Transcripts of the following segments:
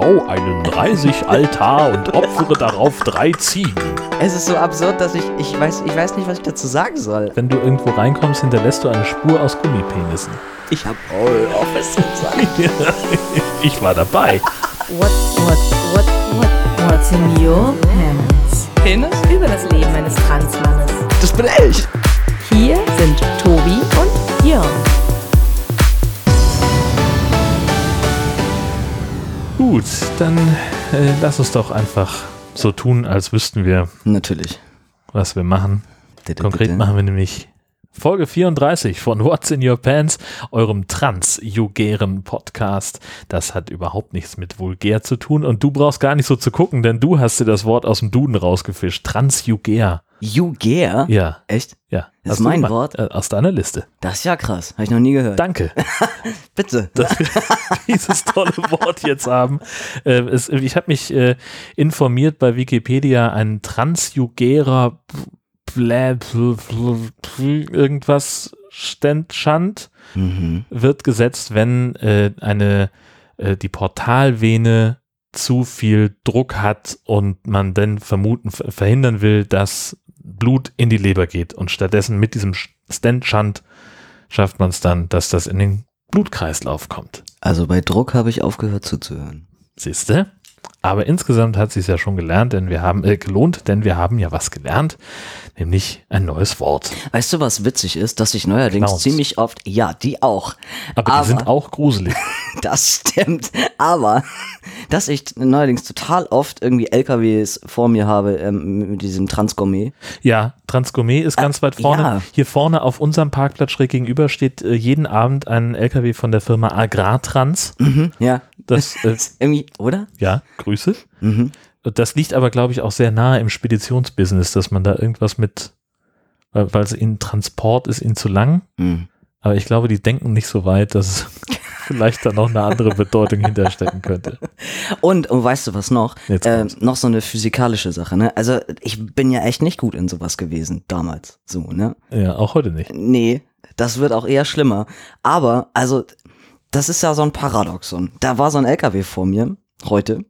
bau einen Reisigaltar und opfere darauf drei Ziegen. Es ist so absurd, dass ich, ich weiß, ich weiß nicht, was ich dazu sagen soll. Wenn du irgendwo reinkommst, hinterlässt du eine Spur aus Gummipenissen. Ich hab All Office gesagt. ich war dabei. What, what, what, what, what's in your pants? Penis? Über das Leben eines Transmannes. Das bin ich. Hier sind Tobi und Jörn. Gut, dann äh, lass uns doch einfach so tun, als wüssten wir, Natürlich. was wir machen. Konkret machen wir nämlich Folge 34 von What's in Your Pants, eurem trans-jugären Podcast. Das hat überhaupt nichts mit vulgär zu tun und du brauchst gar nicht so zu gucken, denn du hast dir das Wort aus dem Duden rausgefischt. Transjugär. Gare? Ja, Echt? ja. Das ist mein. Wort? Äh, aus deiner Liste. Das ist ja krass. Habe ich noch nie gehört. Danke, Bitte. dass wir dieses tolle Wort jetzt haben. Äh, es, ich habe mich äh, informiert bei Wikipedia, ein transjugärer Irgendwas Stand, Schand Mhm. wird gesetzt, wenn äh, eine äh, die Portalvene zu viel Druck hat und man dann vermuten ver- verhindern will, dass Blut in die Leber geht und stattdessen mit diesem Stand-Schand schafft man es dann, dass das in den Blutkreislauf kommt. Also bei Druck habe ich aufgehört zuzuhören. Siehste? Aber insgesamt hat sich ja schon gelernt, denn wir haben äh, gelohnt, denn wir haben ja was gelernt, nämlich ein neues Wort. Weißt du, was witzig ist, dass ich neuerdings Clowns. ziemlich oft, ja, die auch, Aber, Aber- die sind auch gruselig. das stimmt, aber dass ich neuerdings total oft irgendwie LKWs vor mir habe ähm, mit diesem Transgourmet. Ja, Transgourmet ist ganz weit vorne. ja. Hier vorne auf unserem Parkplatz schräg gegenüber steht äh, jeden Abend ein LKW von der Firma Agrartrans. Mhm, ja, Das, äh, irgendwie, oder? ja, Grüße. Mhm. Das liegt aber, glaube ich, auch sehr nahe im Speditionsbusiness, dass man da irgendwas mit, weil, weil es ihnen Transport ist ihnen zu lang. Mhm. Aber ich glaube, die denken nicht so weit, dass es vielleicht da noch eine andere Bedeutung hinterstecken könnte. Und, und weißt du was noch? Kommt's. noch so eine physikalische Sache, ne? Also ich bin ja echt nicht gut in sowas gewesen damals, so, ne? Ja, auch heute nicht. Nee, das wird auch eher schlimmer. Aber, also, das ist ja so ein Paradoxon. Da war so ein LKW vor mir, heute,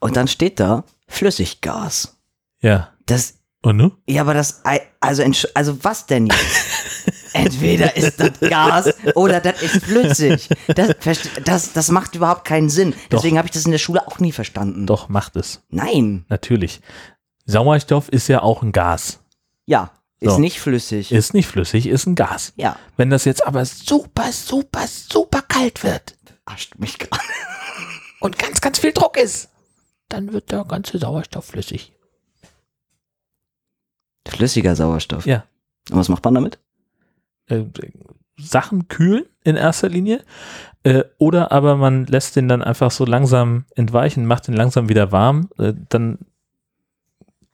und dann steht da Flüssiggas. Ja. Das, Und nu? ja, aber das, also, also was denn jetzt? Entweder ist das Gas oder das ist flüssig. Das, das, das macht überhaupt keinen Sinn. Deswegen habe ich das in der Schule auch nie verstanden. Doch, macht es. Nein. Natürlich. Sauerstoff ist ja auch ein Gas. Ja, ist So. nicht flüssig. Ist nicht flüssig, ist ein Gas. ja, Wenn das jetzt aber super, super, super kalt wird ascht mich gerade. und ganz, ganz viel Druck ist, dann wird der ganze Sauerstoff flüssig. Flüssiger Sauerstoff. Ja. Und was macht man damit? Äh, Sachen kühlen in erster Linie. Äh, oder aber man lässt den dann einfach so langsam entweichen, macht den langsam wieder warm. Äh, dann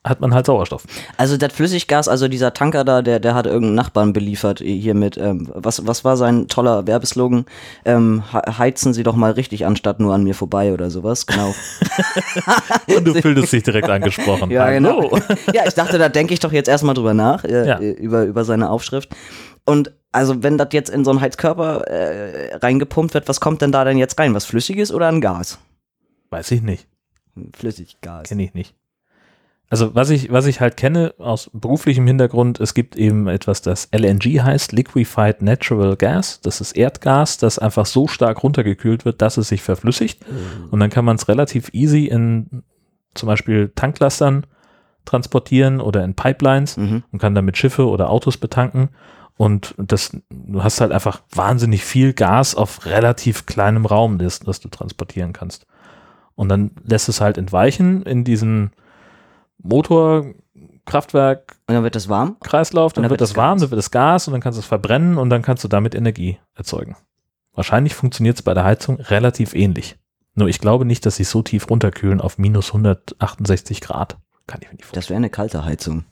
hat man halt Sauerstoff. Also das Flüssiggas, also dieser Tanker da, der, der hat irgendeinen Nachbarn beliefert hier mit, ähm, was, was war sein toller Werbeslogan? Ähm, he- heizen Sie doch mal richtig anstatt nur an mir vorbei oder sowas, genau. Und du fühltest dich direkt angesprochen. ja, Hallo. genau. ja, ich dachte, da denke ich doch jetzt erstmal drüber nach, äh, Ja. äh, über, über seine Aufschrift. Und also wenn das jetzt in so einen Heizkörper äh, reingepumpt wird, was kommt denn da denn jetzt rein? Was Flüssiges oder ein Gas? Weiß ich nicht. Flüssiggas. Kenne ich nicht. Also was ich, was ich halt kenne aus beruflichem Hintergrund, es gibt eben etwas, das LNG heißt, Liquefied Natural Gas. Das ist Erdgas, das einfach so stark runtergekühlt wird, dass es sich verflüssigt. Und dann kann man es relativ easy in zum Beispiel Tanklastern transportieren oder in Pipelines Mhm. und kann damit Schiffe oder Autos betanken. Und das, du hast halt einfach wahnsinnig viel Gas auf relativ kleinem Raum, das, das du transportieren kannst. Und dann lässt es halt entweichen in diesen Motorkraftwerk, Und dann wird das warm? Kreislauf, dann, Und dann wird wird das warm, Gas. dann wird das Gas und dann kannst du es verbrennen und dann kannst du damit Energie erzeugen. Wahrscheinlich funktioniert es bei der Heizung relativ ähnlich. Nur ich glaube nicht, dass sie so tief runterkühlen auf minus 168 Grad. Kann ich mir nicht vorstellen. Das wäre eine kalte Heizung.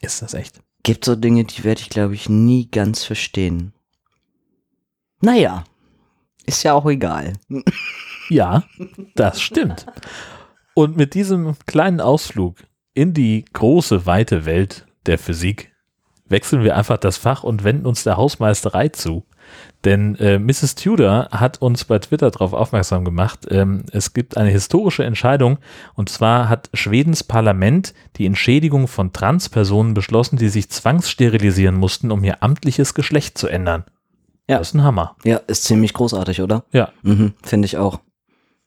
Ist das echt? Gibt so Dinge, die werde ich, glaube ich, nie ganz verstehen. Naja, ist ja auch egal. Ja, das stimmt. Und mit diesem kleinen Ausflug in die große, weite Welt der Physik wechseln wir einfach das Fach und wenden uns der Hausmeisterei zu. Denn äh, Mrs. Tudor hat uns bei Twitter darauf aufmerksam gemacht, ähm, es gibt eine historische Entscheidung und zwar hat Schwedens Parlament die Entschädigung von Transpersonen beschlossen, die sich zwangssterilisieren mussten, um ihr amtliches Geschlecht zu ändern. Ja. Das ist ein Hammer. Ja, ist ziemlich großartig, oder? Ja. Mhm, Finde ich auch.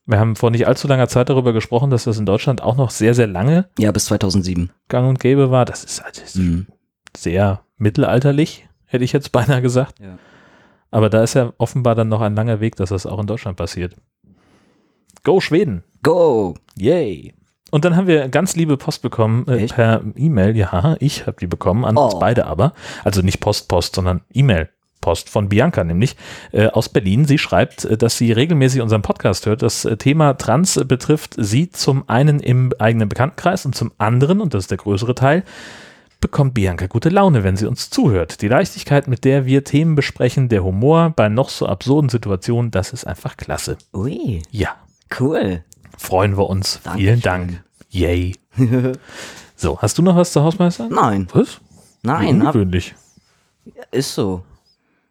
Wir haben vor nicht allzu langer Zeit darüber gesprochen, dass das in Deutschland auch noch sehr, sehr lange Ja, bis 2007. gang und gäbe war. Das ist halt Mhm. sehr mittelalterlich, hätte ich jetzt beinahe gesagt. Ja. Aber da ist ja offenbar dann noch ein langer Weg, dass das auch in Deutschland passiert. Go Schweden! Go! Yay! Und dann haben wir ganz liebe Post bekommen äh, per E-Mail. Ja, ich habe die bekommen, an uns Oh. beide aber. Also nicht Post, Post, sondern E-Mail. Post von Bianca nämlich äh, aus Berlin. Sie schreibt, äh, dass sie regelmäßig unseren Podcast hört. Das äh, Thema Trans äh, betrifft sie zum einen im eigenen Bekanntenkreis und zum anderen, und das ist der größere Teil, bekommt Bianca gute Laune, wenn sie uns zuhört. Die Leichtigkeit, mit der wir Themen besprechen, der Humor bei noch so absurden Situationen, das ist einfach klasse. Ui, Ja, cool. freuen wir uns. Dankeschön. Vielen Dank. Yay. So, hast du noch was zur Hausmeister? Nein, Was? nein, ungewöhnlich. ist so.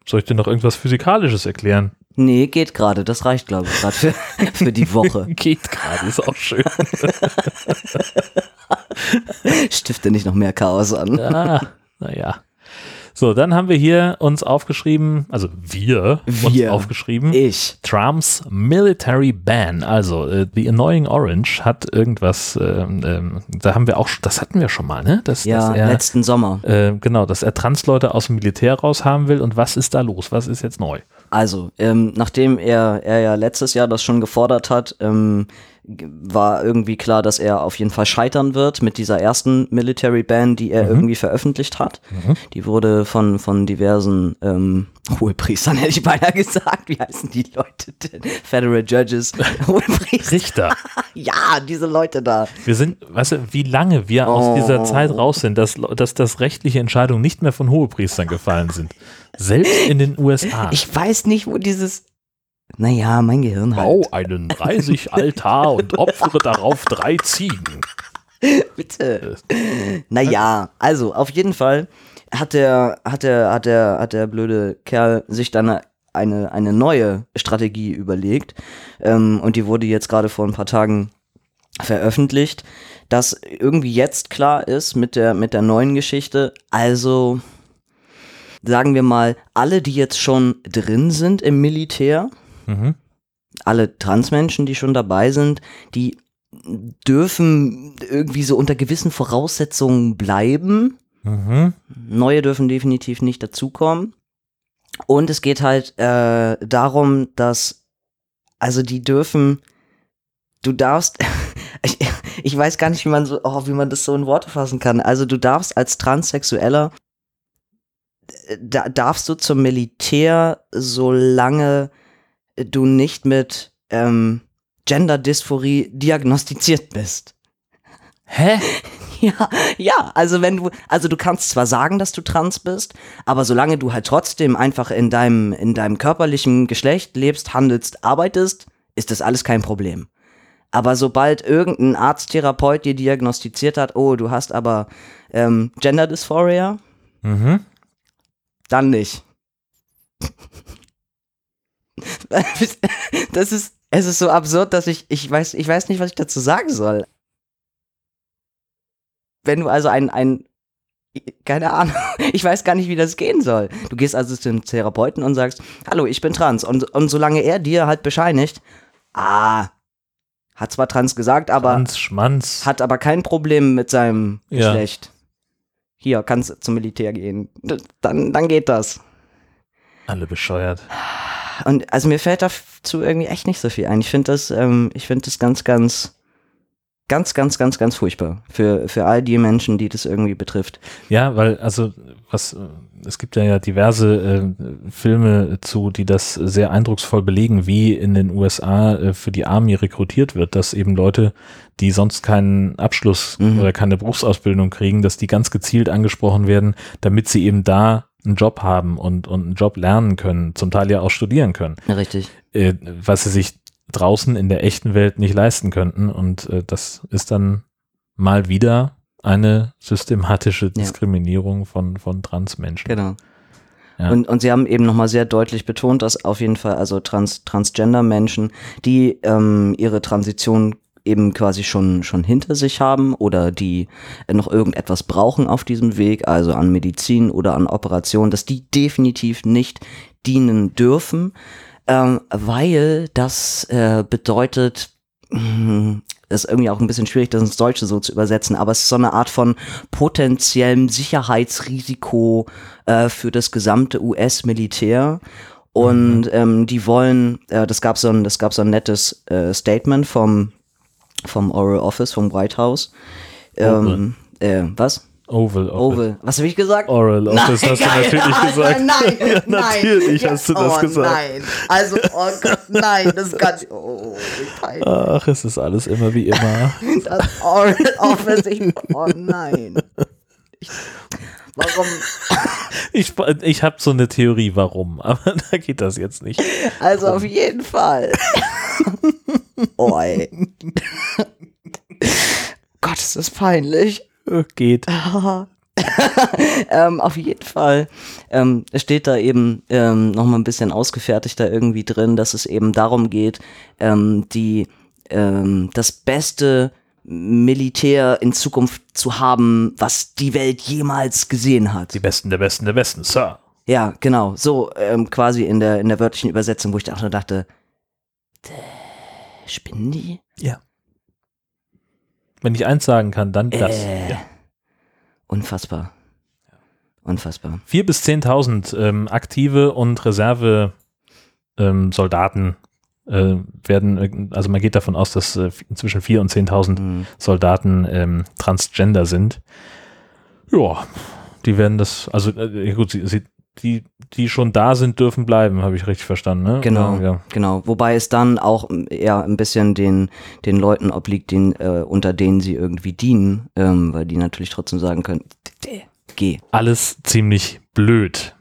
Soll ich dir noch irgendwas Physikalisches erklären? Nee, geht gerade. Das reicht, glaube ich, gerade für, für die Woche. Geht gerade, ist auch schön. Stifte nicht noch mehr Chaos an. ah, naja. So, dann haben wir hier uns aufgeschrieben, also wir, uns Wir. aufgeschrieben. Ich. Trumps Military Ban, also äh, The Annoying Orange hat irgendwas, ähm, ähm, da haben wir auch, das hatten wir schon mal, ne? Dass, Ja, dass er, letzten Sommer. äh, genau, dass er Transleute aus dem Militär raus haben will und was ist da los? Was ist jetzt neu? Also, ähm, nachdem er, er ja letztes Jahr das schon gefordert hat, ähm, war irgendwie klar, dass er auf jeden Fall scheitern wird mit dieser ersten Military Ban, die er irgendwie veröffentlicht hat. Die wurde von, von diversen ähm, Hohepriestern, hätte ich beinahe gesagt. Wie heißen die Leute denn? Federal Judges, Hohepriester. Richter. Ja, diese Leute da. Wir sind, weißt du, wie lange wir aus dieser Zeit raus sind, dass, dass, dass rechtliche Entscheidungen nicht mehr von Hohepriestern gefallen sind. Selbst in den USA. Ich weiß nicht, wo dieses. Naja, mein Gehirn halt. Bau einen Reisigaltar und opfere darauf drei Ziegen. Bitte. Naja, also auf jeden Fall hat der, hat der, hat der, hat der blöde Kerl sich dann eine, eine, eine neue Strategie überlegt. Ähm, und die wurde jetzt gerade vor ein paar Tagen veröffentlicht, dass irgendwie jetzt klar ist mit der, mit der neuen Geschichte. Also, sagen wir mal, alle, die jetzt schon drin sind im Militär, Mhm. alle Transmenschen, die schon dabei sind, die dürfen irgendwie so unter gewissen Voraussetzungen bleiben. Mhm. Neue dürfen definitiv nicht dazukommen. Und es geht halt äh, darum, dass, also die dürfen, du darfst, ich, ich weiß gar nicht, wie man so, oh, wie man das so in Worte fassen kann. Also du darfst als Transsexueller, äh, da darfst du zum Militär, solange du nicht mit ähm, Gender-Dysphorie diagnostiziert bist. Hä? Ja, ja, also wenn du, also du kannst zwar sagen, dass du trans bist, aber solange du halt trotzdem einfach in deinem, in deinem körperlichen Geschlecht lebst, handelst, arbeitest, ist das alles kein Problem. Aber sobald irgendein Arzt, Therapeut dir diagnostiziert hat, oh, du hast aber ähm, Gender Dysphoria, Mhm. dann nicht. Das ist, es ist so absurd, dass ich, ich weiß, ich weiß nicht, was ich dazu sagen soll. Wenn du also ein, ein, keine Ahnung, ich weiß gar nicht, wie das gehen soll. Du gehst also zum Therapeuten und sagst, hallo, ich bin trans. Und, und solange er dir halt bescheinigt, ah, hat zwar trans gesagt, aber Schmanz, Schmanz. hat aber kein Problem mit seinem Ja. Geschlecht. Hier, kannst zum Militär gehen. Dann, dann geht das. Alle bescheuert. Und also mir fällt dazu irgendwie echt nicht so viel ein. Ich finde das, ähm, ich finde das ganz, ganz, ganz, ganz, ganz, ganz furchtbar für, für all die Menschen, die das irgendwie betrifft. Ja, weil, also, was, äh, es gibt ja, ja diverse äh, Filme zu, die das sehr eindrucksvoll belegen, wie in den USA äh, für die Army rekrutiert wird, dass eben Leute, die sonst keinen Abschluss Mhm. oder keine Berufsausbildung kriegen, dass die ganz gezielt angesprochen werden, damit sie eben da einen Job haben und, und einen Job lernen können, zum Teil ja auch studieren können, Ja, richtig. äh, was sie sich draußen in der echten Welt nicht leisten könnten. Und äh, das ist dann mal wieder eine systematische Diskriminierung von, von Transmenschen. Genau. Ja. Und, und sie haben eben nochmal sehr deutlich betont, dass auf jeden Fall also Trans, Transgender-Menschen, die ähm, ihre Transition eben quasi schon, schon hinter sich haben oder die noch irgendetwas brauchen auf diesem Weg, also an Medizin oder an Operationen, dass die definitiv nicht dienen dürfen, ähm, weil das äh, bedeutet, mh, ist irgendwie auch ein bisschen schwierig, das ins Deutsche so zu übersetzen, aber es ist so eine Art von potenziellem Sicherheitsrisiko äh, für das gesamte US-Militär. Und ähm, die wollen, äh, das gab so ein, das gab so ein nettes äh, Statement vom vom Oral Office, vom White House. Ähm, äh, was? Oval Office. Oval. Was habe ich gesagt? Oral Office hast du nein, natürlich nein, gesagt. Nein, nein, nein. natürlich hast du das oh, gesagt. Nein. Also, oh Gott, nein, das kann ich. Oh, wie peinlich. Ach, es ist alles immer wie immer. Das Oral Office, ich, oh nein. Ich, warum? Ich, ich habe so eine Theorie, warum, aber da geht das jetzt nicht. Also auf jeden Fall. oh, ey. Gott, ist das peinlich. Geht. ähm, auf jeden Fall ähm, steht da eben ähm, nochmal ein bisschen ausgefertigter irgendwie drin, dass es eben darum geht, ähm, die, ähm, das beste Militär in Zukunft zu haben, was die Welt jemals gesehen hat. Die Besten der Besten der Besten, Sir. Ja, genau. So ähm, quasi in der, in der wörtlichen Übersetzung, wo ich auch nur dachte, spinnen die? Ja. Wenn ich eins sagen kann, dann das. Äh. Ja. Unfassbar. Unfassbar. Vier bis 10.000 ähm, aktive und Reserve ähm, Soldaten äh, werden, äh, also man geht davon aus, dass äh, zwischen 4.000 und 10.000 Mhm. Soldaten ähm, transgender sind. Ja, die werden das, also äh, gut, sie, sie, die, die schon da sind, dürfen bleiben, habe ich richtig verstanden, ne? Genau, Ja, ja. genau. Wobei es dann auch eher ein bisschen den, den Leuten obliegt, den, äh, unter denen sie irgendwie dienen, ähm, weil die natürlich trotzdem sagen können, geh. Alles ziemlich blöd.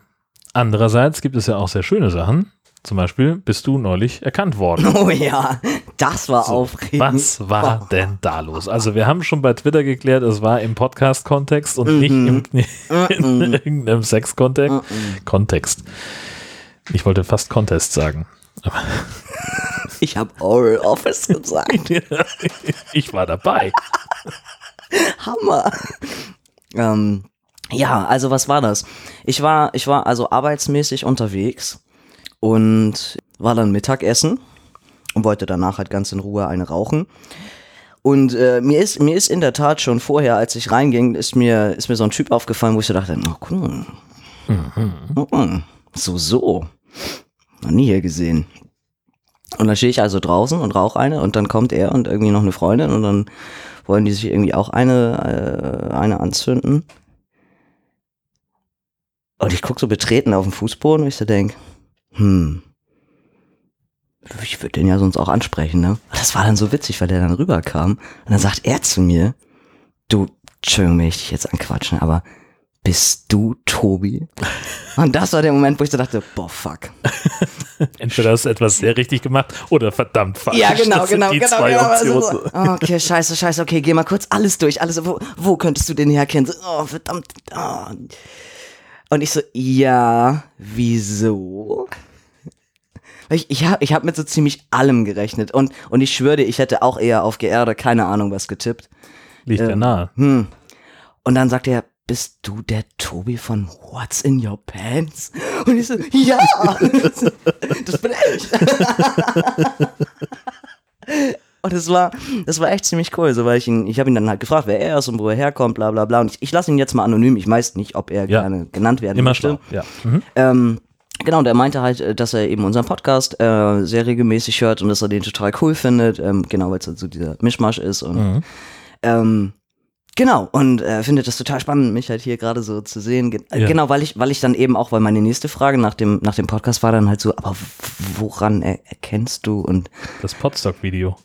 Andererseits gibt es ja auch sehr schöne Sachen. Zum Beispiel bist du neulich erkannt worden. Oh ja, das war So, aufregend. Was war denn da los? Also wir haben schon bei Twitter geklärt, es war im Podcast-Kontext und nicht im, in irgendeinem Sex-Kontext. Mhm. Kontext. Ich wollte fast Contest sagen. Ich habe Oral Office gesagt. ich war dabei. Hammer. ähm, ja, also was war das? Ich war, ich war also arbeitsmäßig unterwegs und war dann Mittagessen und wollte danach halt ganz in Ruhe eine rauchen. Und äh, mir ist mir ist in der Tat schon vorher, als ich reinging, ist mir ist mir so ein Typ aufgefallen, wo ich so dachte, oh, cool. Mhm. So so, noch nie hier gesehen. Und dann stehe ich also draußen und rauche eine und dann kommt er und irgendwie noch eine Freundin und dann wollen die sich irgendwie auch eine, äh, eine anzünden. Und ich gucke so betreten auf den Fußboden und ich so denk, hm, ich würde den ja sonst auch ansprechen, ne? Das war dann so witzig, weil der dann rüberkam und dann sagt er zu mir, du, Entschuldigung, wenn ich dich jetzt anquatschen, aber bist du Tobi? Und das war der Moment, wo ich so dachte, boah, fuck. Entweder hast du etwas sehr richtig gemacht oder verdammt falsch. Ja, genau, genau, die genau. zwei genau. Also so, okay, scheiße, scheiße, okay, geh mal kurz alles durch. Alles, wo, wo könntest du den herkennen? Oh, verdammt. Oh. Und ich so, ja, wieso? Ich, ich habe ich hab mit so ziemlich allem gerechnet. Und, und ich schwöre dir, ich hätte auch eher auf oder keine Ahnung was getippt. Liegt ja Ähm, nahe. Hm. Und dann sagt er, bist du der Tobi von What's in Your Pants? Und ich so, ja, das bin ich. Und das war, das war echt ziemlich cool, so weil ich ihn, ich habe ihn dann halt gefragt, wer er ist und wo er herkommt, bla bla bla. Und ich, ich lasse ihn jetzt mal anonym, ich weiß nicht, ob er Ja. gerne genannt werden Immer möchte. schlau. Ja. Mhm. Ähm, genau, und er meinte halt, äh, dass er eben unseren Podcast äh, sehr regelmäßig hört und dass er den total cool findet. Ähm, genau, weil es halt so dieser Mischmasch ist. Und Mhm. ähm, genau, und er findet das total spannend, mich halt hier gerade so zu sehen. Ge äh, Ja. Genau, weil ich, weil ich dann eben auch, weil meine nächste Frage nach dem, nach dem Podcast war dann halt so, aber woran er erkennst du? Und Das Podstock-Video.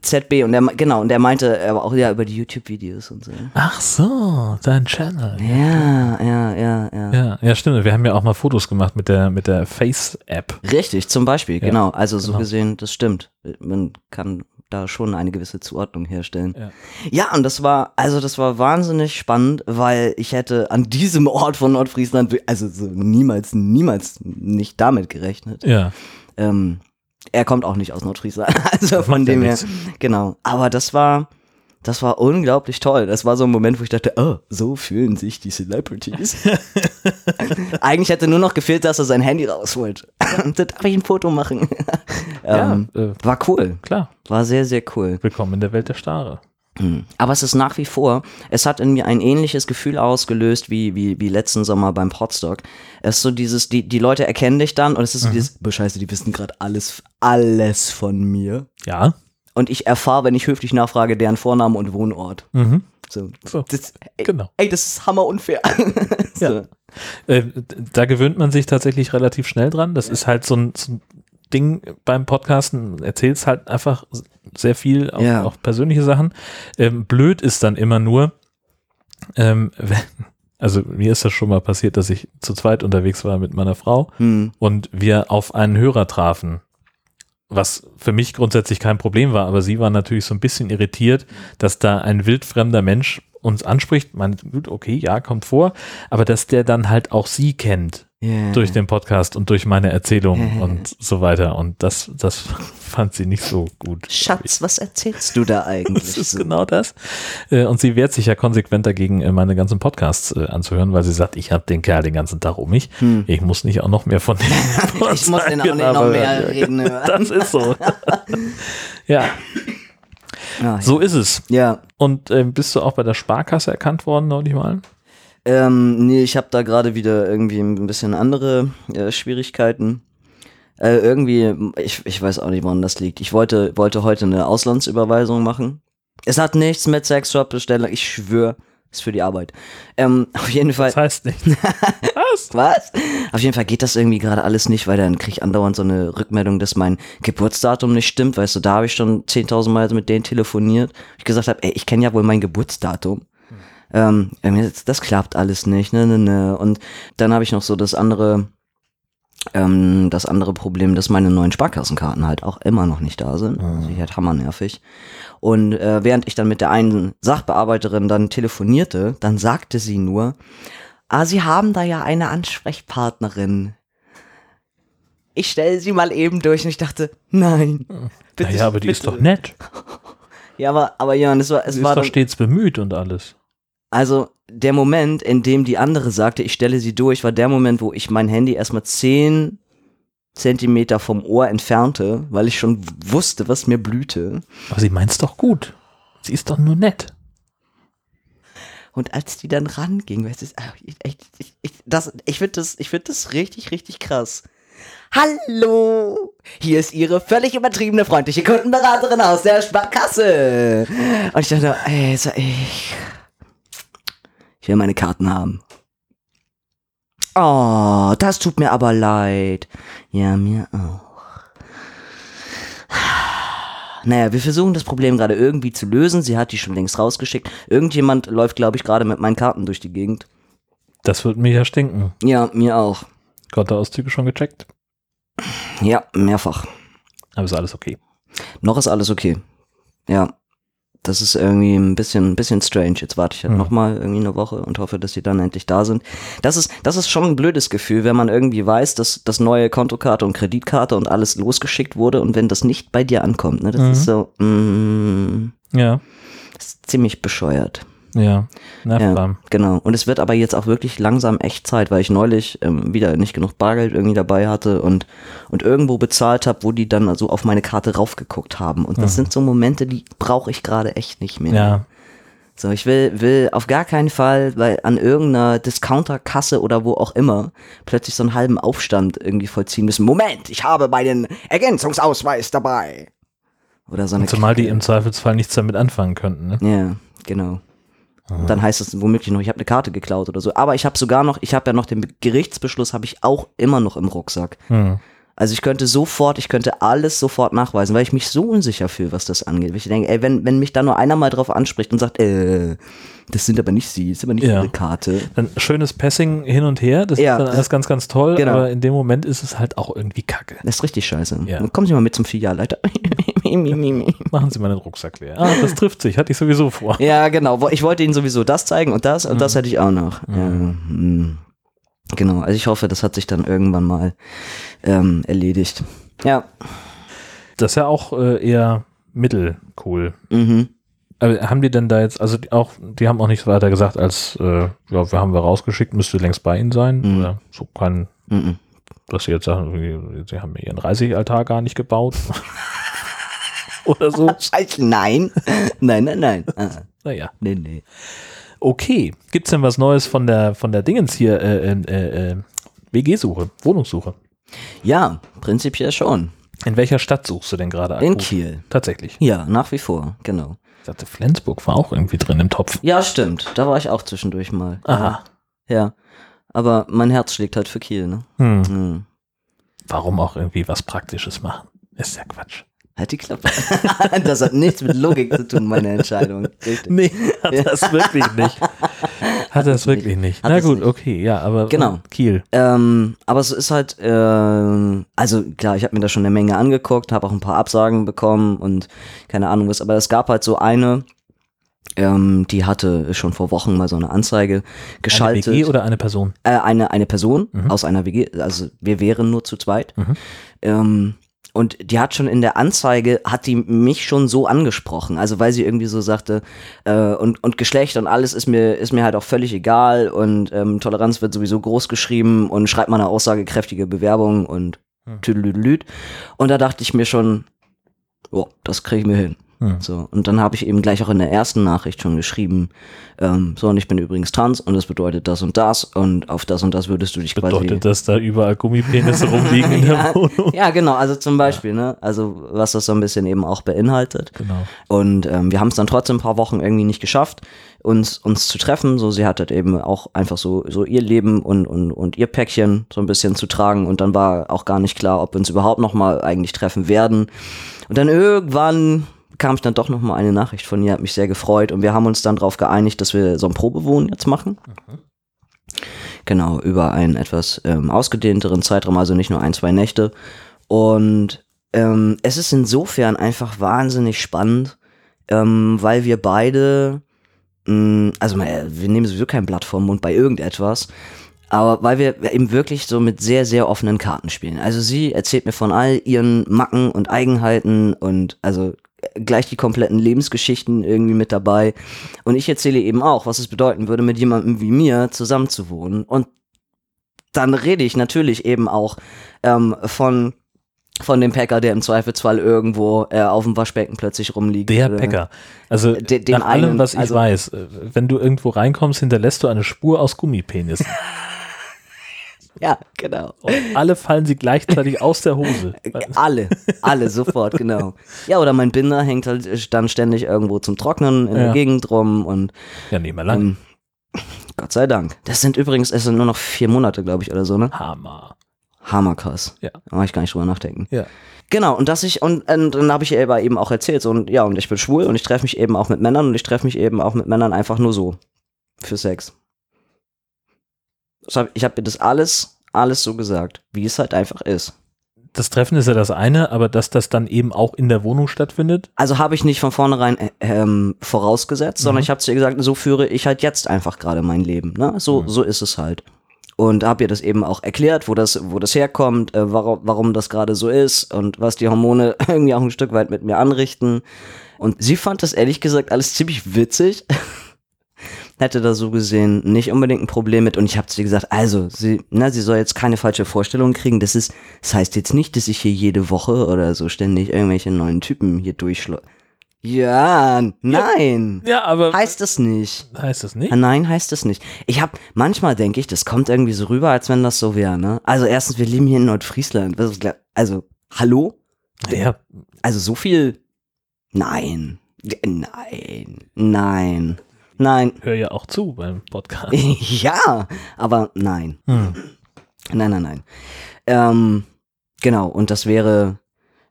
ZB und der, genau, und der meinte aber auch ja über die YouTube-Videos und so. Ach so, dein Channel. Ja, ja, ja, ja. Ja, ja, stimmt. Wir haben ja auch mal Fotos gemacht mit der, mit der Face-App. Richtig, zum Beispiel, Ja, genau. Also so genau. gesehen, das stimmt. Man kann da schon eine gewisse Zuordnung herstellen. Ja. Ja, und das war, also das war wahnsinnig spannend, weil ich hätte an diesem Ort von Nordfriesland, also so niemals, niemals nicht damit gerechnet. Ja. Ähm, er kommt auch nicht aus Nordfriesland, also von dem her, genau. Aber das war, das war unglaublich toll. Das war so ein Moment, wo ich dachte, oh, so fühlen sich die Celebrities. Eigentlich hätte nur noch gefehlt, dass er sein Handy rausholt. da darf ich ein Foto machen. ähm, ja, äh, war cool. klar. War sehr, sehr cool. Willkommen in der Welt der Stare. Aber es ist nach wie vor, es hat in mir ein ähnliches Gefühl ausgelöst wie, wie, wie letzten Sommer beim Podstock. Es ist so dieses, die, die Leute erkennen dich dann und es ist so dieses, boah, scheiße, die wissen gerade alles, alles von mir. Ja. Und ich erfahre, wenn ich höflich nachfrage, deren Vornamen und Wohnort. Mhm. So. So. Das, ey, Genau. ey, das ist hammer unfair. so. Ja. Äh, da gewöhnt man sich tatsächlich relativ schnell dran. Das ist halt so ein, so ein Ding beim Podcasten. Erzählst halt einfach sehr viel, auch, Ja. auch persönliche Sachen. Ähm, blöd ist dann immer nur, ähm, wenn, also mir ist das schon mal passiert, dass ich zu zweit unterwegs war mit meiner Frau Hm. und wir auf einen Hörer trafen. Was für mich grundsätzlich kein Problem war, aber sie war natürlich so ein bisschen irritiert, dass da ein wildfremder Mensch uns anspricht. Man, gut, okay, ja, kommt vor, aber dass der dann halt auch sie kennt Yeah. durch den Podcast und durch meine Erzählung und so weiter. Und das, das fand sie nicht so gut. Schatz, was erzählst du da eigentlich? Das ist so? genau das. Äh, Und sie wehrt sich ja konsequent dagegen, äh, meine ganzen Podcasts äh, anzuhören, weil sie sagt, ich habe den Kerl den ganzen Tag um mich. Ich muss nicht auch noch mehr von dem Hm. Ich muss den auch nicht noch mehr reden hören. Das ist so. ja, Ah, so ist es. ja. Und ähm, bist du auch bei der Sparkasse erkannt worden neulich mal? Ähm, nee, ich habe da gerade wieder irgendwie ein bisschen andere äh, Schwierigkeiten. Äh, irgendwie, ich, ich weiß auch nicht, woran das liegt. Ich wollte, wollte heute eine Auslandsüberweisung machen. Es hat nichts mit Sexshop-Bestellung, ich schwöre, ist für die Arbeit. Ähm, auf jeden Fall. Das heißt nicht. Was? Was? Auf jeden Fall geht das irgendwie gerade alles nicht, weil dann krieg ich andauernd so eine Rückmeldung, dass mein Geburtsdatum nicht stimmt. Weißt du, da habe ich schon 10.000 Mal mit denen telefoniert. Ich gesagt habe, ey, ich kenne ja wohl mein Geburtsdatum. Ähm, das, klappt alles nicht, ne, ne, ne. Und dann habe ich noch so das andere, ähm, das andere Problem, dass meine neuen Sparkassenkarten halt auch immer noch nicht da sind. Also ich halt hammernervig. Und äh, während ich dann mit der einen Sachbearbeiterin dann telefonierte, dann sagte sie nur, ah, Sie haben da ja eine Ansprechpartnerin. Ich stelle sie mal eben durch und ich dachte, nein. Bitte, Naja, aber die ist bitte. doch nett. Ja, aber, aber Jan, es war, es Sie war ist doch dann, stets bemüht und alles. Also der Moment, in dem die andere sagte, ich stelle sie durch, war der Moment, wo ich mein Handy erstmal zehn Zentimeter vom Ohr entfernte, weil ich schon wusste, was mir blühte. Aber sie meint's doch gut. Sie ist doch nur nett. Und als die dann ranging, weißt du, ich, ich, ich, ich, das, ich finde das, ich finde das richtig, richtig krass. Hallo, hier ist Ihre völlig übertriebene freundliche Kundenberaterin aus der Sparkasse. Und ich dachte, ey, so, ich, ich will meine Karten haben. Oh, das tut mir aber leid. Ja, mir auch. Naja, wir versuchen das Problem gerade irgendwie zu lösen. Sie hat die schon längst rausgeschickt. Irgendjemand läuft, glaube ich, gerade mit meinen Karten durch die Gegend. Das wird mir ja stinken. Ja, mir auch. Kontoauszüge schon gecheckt. Ja, mehrfach. Aber ist alles okay. Noch ist alles okay. Ja. Das ist irgendwie ein bisschen, ein bisschen strange. Jetzt warte ich halt Hm. noch mal irgendwie eine Woche und hoffe, dass die dann endlich da sind. Das ist, das ist schon ein blödes Gefühl, wenn man irgendwie weiß, dass das neue Kontokarte und Kreditkarte und alles losgeschickt wurde und wenn das nicht bei dir ankommt. Ne? Das Mhm. ist so, mm, Ja, das ist ziemlich bescheuert. Ja. Nervbar. Genau. Und es wird aber jetzt auch wirklich langsam echt Zeit, weil ich neulich ähm, wieder nicht genug Bargeld irgendwie dabei hatte und, und irgendwo bezahlt habe, wo die dann also auf meine Karte raufgeguckt haben. Und das sind so Momente, die brauche ich gerade echt nicht mehr. Ja. So, ich will, will auf gar keinen Fall, weil an irgendeiner Discounterkasse oder wo auch immer plötzlich so einen halben Aufstand irgendwie vollziehen müssen. Moment, ich habe meinen Ergänzungsausweis dabei. Oder so eine Und zumal die Kacke. im Zweifelsfall nichts damit anfangen könnten. Ne? Ja, genau. Und dann heißt es womöglich noch, ich habe eine Karte geklaut oder so. Aber ich habe sogar noch, ich habe ja noch den Gerichtsbeschluss, habe ich auch immer noch im Rucksack. Hm. Also ich könnte sofort, ich könnte alles sofort nachweisen, weil ich mich so unsicher fühle, was das angeht. Weil ich denke, ey, wenn, wenn mich da nur einer mal drauf anspricht und sagt, äh, das sind aber nicht sie, das ist aber nicht Ja. ihre Karte. Dann schönes Passing hin und her, das Ja. ist dann alles ganz, ganz toll, Genau. aber in dem Moment ist es halt auch irgendwie kacke. Das ist richtig scheiße. Ja. Kommen Sie mal mit zum Filialleiter. Machen Sie mal den Rucksack leer. Ah, das trifft sich, hatte ich sowieso vor. ja, genau. Ich wollte Ihnen sowieso das zeigen und das und Mhm. das hätte ich auch noch. Ja, mm. Genau. Also ich hoffe, das hat sich dann irgendwann mal ähm, erledigt. Ja. Das ist ja auch äh, eher mittelcool. Mhm. Aber haben die denn da jetzt, also die auch, die haben auch nichts weiter gesagt als, äh, ja, wir haben wir rausgeschickt, müsste längst bei ihnen sein. Mhm. Oder so kein, Mhm. dass sie jetzt sagen, sie haben ihren 30-Altar gar nicht gebaut. Oder so. Scheiße, nein. nein, nein, nein. Ah, Naja. nee, nee. Okay. Gibt's denn was Neues von der, von der Dingens hier, äh, äh, äh, WG-Suche, Wohnungssuche? Ja, prinzipiell schon. In welcher Stadt suchst du denn gerade In akut? Kiel. Tatsächlich. Ja, nach wie vor, genau. Ich dachte, Flensburg war auch irgendwie drin im Topf. Ja, stimmt. Da war ich auch zwischendurch mal. Aha. Ja. Aber mein Herz schlägt halt für Kiel, ne? Hm. Hm. Warum auch irgendwie was Praktisches machen? Ist ja Quatsch. Halt die Klappe. das hat nichts mit Logik zu tun, meine Entscheidung. Richtig. Nee, hat das wirklich nicht. Hat das wirklich nicht. Hat Na gut, nicht. okay, ja, aber Genau. Kiel. Ähm, aber es ist halt, ähm, also klar, ich habe mir da schon eine Menge angeguckt, habe auch ein paar Absagen bekommen und keine Ahnung was, aber es gab halt so eine, ähm, die hatte schon vor Wochen mal so eine Anzeige geschaltet. Eine WG oder eine Person? äh, eine, eine Person Mhm. aus einer WG, also wir wären nur zu zweit. Mhm. Ähm, und die hat schon in der Anzeige, hat die mich schon so angesprochen, also weil sie irgendwie so sagte, äh, und, und Geschlecht und alles ist mir, ist mir halt auch völlig egal und ähm, Toleranz wird sowieso groß geschrieben und schreibt mal eine aussagekräftige Bewerbung und Hm. tüdelüdelüt. Und da dachte ich mir schon, oh, das kriege ich mir hin. Hm. So, und dann habe ich eben gleich auch in der ersten Nachricht schon geschrieben, ähm, so, und ich bin übrigens trans und das bedeutet das und das und auf das und das würdest du dich quasi. Bedeutet das, da überall Gummipenisse rumliegen in der Ja. Wohnung? Ja, genau, also zum Beispiel, ne? Also was das so ein bisschen eben auch beinhaltet. Genau. Und ähm, wir haben es dann trotzdem ein paar Wochen irgendwie nicht geschafft, uns, uns zu treffen. So, sie hat halt eben auch einfach so, so ihr Leben und, und, und ihr Päckchen so ein bisschen zu tragen. Und dann war auch gar nicht klar, ob wir uns überhaupt noch mal eigentlich treffen werden. Und dann irgendwann kam ich dann doch noch mal eine Nachricht von ihr, hat mich sehr gefreut. Und wir haben uns dann darauf geeinigt, dass wir so ein Probewohnen jetzt machen. Genau, über einen etwas ähm, ausgedehnteren Zeitraum, also nicht nur ein, zwei Nächte. Und ähm, es ist insofern einfach wahnsinnig spannend, ähm, weil wir beide, mh, also äh, wir nehmen sowieso kein Blatt vom Mund bei irgendetwas, aber weil wir eben wirklich so mit sehr, sehr offenen Karten spielen. Also sie erzählt mir von all ihren Macken und Eigenheiten und also gleich die kompletten Lebensgeschichten irgendwie mit dabei. Und ich erzähle eben auch, was es bedeuten würde, mit jemandem wie mir zusammenzuwohnen. Und dann rede ich natürlich eben auch ähm, von von dem Packer, der im Zweifelsfall irgendwo äh, auf dem Waschbecken plötzlich rumliegt. Der Bäcker. Also De- nach allem, einen, was ich also- weiß, äh, wenn du irgendwo reinkommst, hinterlässt du eine Spur aus Gummipenis. Ja, genau. Und alle fallen sie gleichzeitig aus der Hose. Alle, alle sofort, genau. Ja, oder mein Binder hängt halt dann ständig irgendwo zum Trocknen in Ja. der Gegend rum und Ja, nicht mehr lang. ähm, Gott sei Dank. Das sind übrigens, es sind nur noch vier Monate, glaube ich, oder so, ne? Hammer. Hammerkrass. Ja. Da mach ich gar nicht drüber nachdenken. Ja. Genau, und dass ich, und, und dann habe ich ihr aber eben auch erzählt, so, und ja, und ich bin schwul und ich treffe mich eben auch mit Männern und ich treffe mich eben auch mit Männern einfach nur so. Für Sex. Hab, ich habe ihr das alles, alles so gesagt, wie es halt einfach ist. Das Treffen ist ja das eine, aber dass das dann eben auch in der Wohnung stattfindet. Also habe ich nicht von vornherein äh, ähm, vorausgesetzt, sondern Mhm. ich habe zu ihr gesagt, so führe ich halt jetzt einfach gerade mein Leben. Ne? So, Mhm. so ist es halt. Und habe ihr das eben auch erklärt, wo das, wo das herkommt, äh, warum, warum das gerade so ist und was die Hormone irgendwie auch ein Stück weit mit mir anrichten. Und sie fand das ehrlich gesagt alles ziemlich witzig. Hätte da so gesehen nicht unbedingt ein Problem mit. Und ich habe zu ihr gesagt, also, sie, na, sie soll jetzt keine falsche Vorstellung kriegen. Das ist, das heißt jetzt nicht, dass ich hier jede Woche oder so ständig irgendwelche neuen Typen hier durchschle. Ja, nein. Ja, aber Heißt das nicht. heißt das nicht? Nein, heißt das nicht. Ich hab, manchmal denke ich, das kommt irgendwie so rüber, als wenn das so wäre, ne? Also erstens, wir leben hier in Nordfriesland. Also, hallo? Ja, Also so viel? Nein. Nein. Nein. Nein. hör ja auch zu beim Podcast. ja, aber nein. Hm. Nein, nein, nein. Ähm, Genau, und das wäre,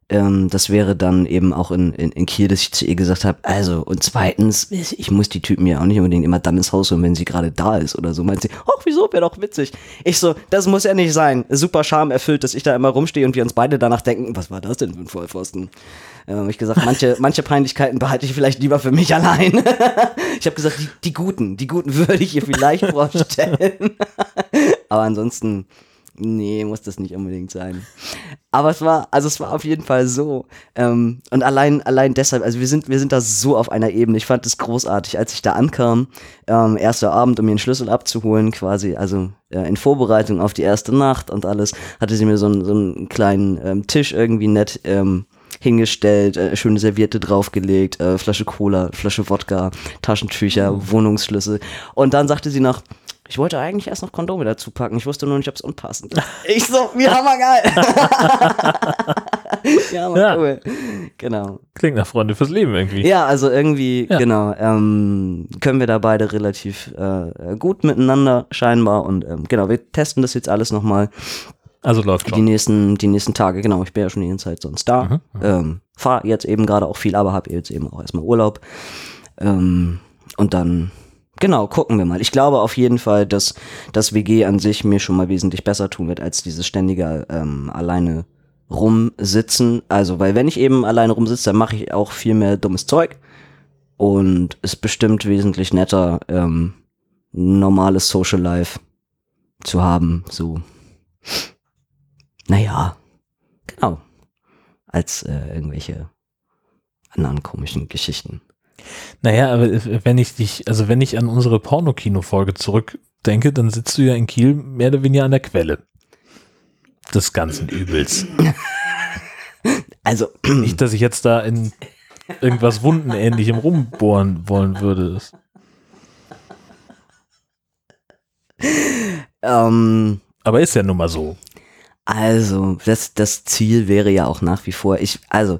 ähm, das wäre dann eben auch in, in, in Kiel, dass ich zu ihr gesagt habe, also, und zweitens, ich muss die Typen ja auch nicht unbedingt immer dann ins Haus holen, wenn sie gerade da ist oder so. Meint sie, ach, wieso, wäre doch witzig. Ich so, das muss ja nicht sein. Super Charme erfüllt, dass ich da immer rumstehe und wir uns beide danach denken, was war das denn für ein Vollpfosten? Hab ich gesagt, manche, manche Peinlichkeiten behalte ich vielleicht lieber für mich allein. ich habe gesagt, die, die guten, die guten würde ich ihr vielleicht vorstellen. Aber ansonsten, nee, muss das nicht unbedingt sein. Aber es war, also es war auf jeden Fall so. Ähm, und allein, allein deshalb, also wir sind, wir sind da so auf einer Ebene. Ich fand es großartig, als ich da ankam, ähm, erster Abend, um mir einen Schlüssel abzuholen, quasi, also äh, in Vorbereitung auf die erste Nacht und alles, hatte sie mir so, einen so einen kleinen ähm, Tisch irgendwie nett ähm, hingestellt, äh, schöne Serviette draufgelegt, äh, Flasche Cola, Flasche Wodka, Taschentücher, Wohnungsschlüssel. Und dann sagte sie noch, ich wollte eigentlich erst noch Kondome dazu packen. Ich wusste nur nicht, ob es unpassend ist. Ich so, wie hammergeil. ja, mal Ja. cool. Genau. Klingt nach Freunde fürs Leben irgendwie. Ja, also irgendwie, Ja. genau, ähm, können wir da beide relativ äh, gut miteinander scheinbar. Und ähm, genau, wir testen das jetzt alles nochmal Also läuft die schon. nächsten, die nächsten Tage. Genau, ich bin ja schon die ganze Zeit sonst da. Mhm, Ähm, fahr jetzt eben gerade auch viel, aber habe jetzt eben auch erstmal Urlaub. Ähm, und dann, genau, gucken wir mal. Ich glaube auf jeden Fall, dass das WG an sich mir schon mal wesentlich besser tun wird, als dieses ständige ähm, alleine rumsitzen. Also, weil wenn ich eben alleine rumsitze, dann mache ich auch viel mehr dummes Zeug. Und ist bestimmt wesentlich netter, ähm, normales Social Life zu haben. So, naja, genau. Als äh, irgendwelche anderen komischen Geschichten. Naja, aber wenn ich dich, also wenn ich an unsere Pornokino-Folge zurückdenke, dann sitzt du ja in Kiel mehr oder weniger an der Quelle des ganzen Übels. Also, Nicht, dass ich jetzt da in irgendwas Wundenähnlichem rumbohren wollen würde. Ähm, Aber ist ja nun mal so. Also, das, das Ziel wäre ja auch nach wie vor, ich, also,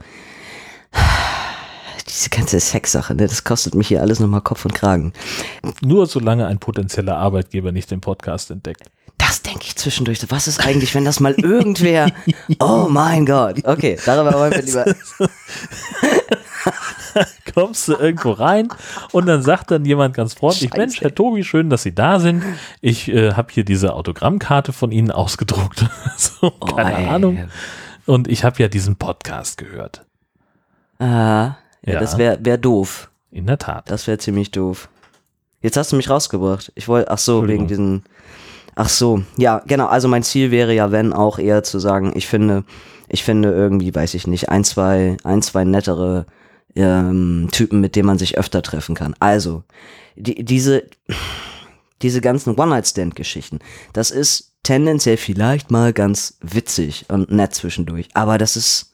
diese ganze Sexsache, ne, das kostet mich hier alles nochmal Kopf und Kragen. Nur solange ein potenzieller Arbeitgeber nicht den Podcast entdeckt. Das denke ich zwischendurch. Was ist eigentlich, wenn das mal irgendwer, oh mein Gott. Okay, darüber wollen wir lieber, Kommst du irgendwo rein und dann sagt dann jemand ganz freundlich, Scheiße. Mensch, Herr Tobi, schön, dass Sie da sind. Ich äh, habe hier diese Autogrammkarte von Ihnen ausgedruckt. so, keine Oh. Ahnung. Und ich habe ja diesen Podcast gehört. Ah, ja, Ja. das wäre wär doof. In der Tat. Das wäre ziemlich doof. Jetzt hast du mich rausgebracht. Ich wollte, ach so, wegen diesen, ach so, ja, genau. Also mein Ziel wäre ja, wenn auch eher zu sagen, ich finde, ich finde irgendwie, weiß ich nicht, ein, zwei, ein, zwei nettere ähm, Typen, mit denen man sich öfter treffen kann. Also, die, diese, diese ganzen One-Night-Stand-Geschichten, das ist tendenziell vielleicht mal ganz witzig und nett zwischendurch, aber das ist,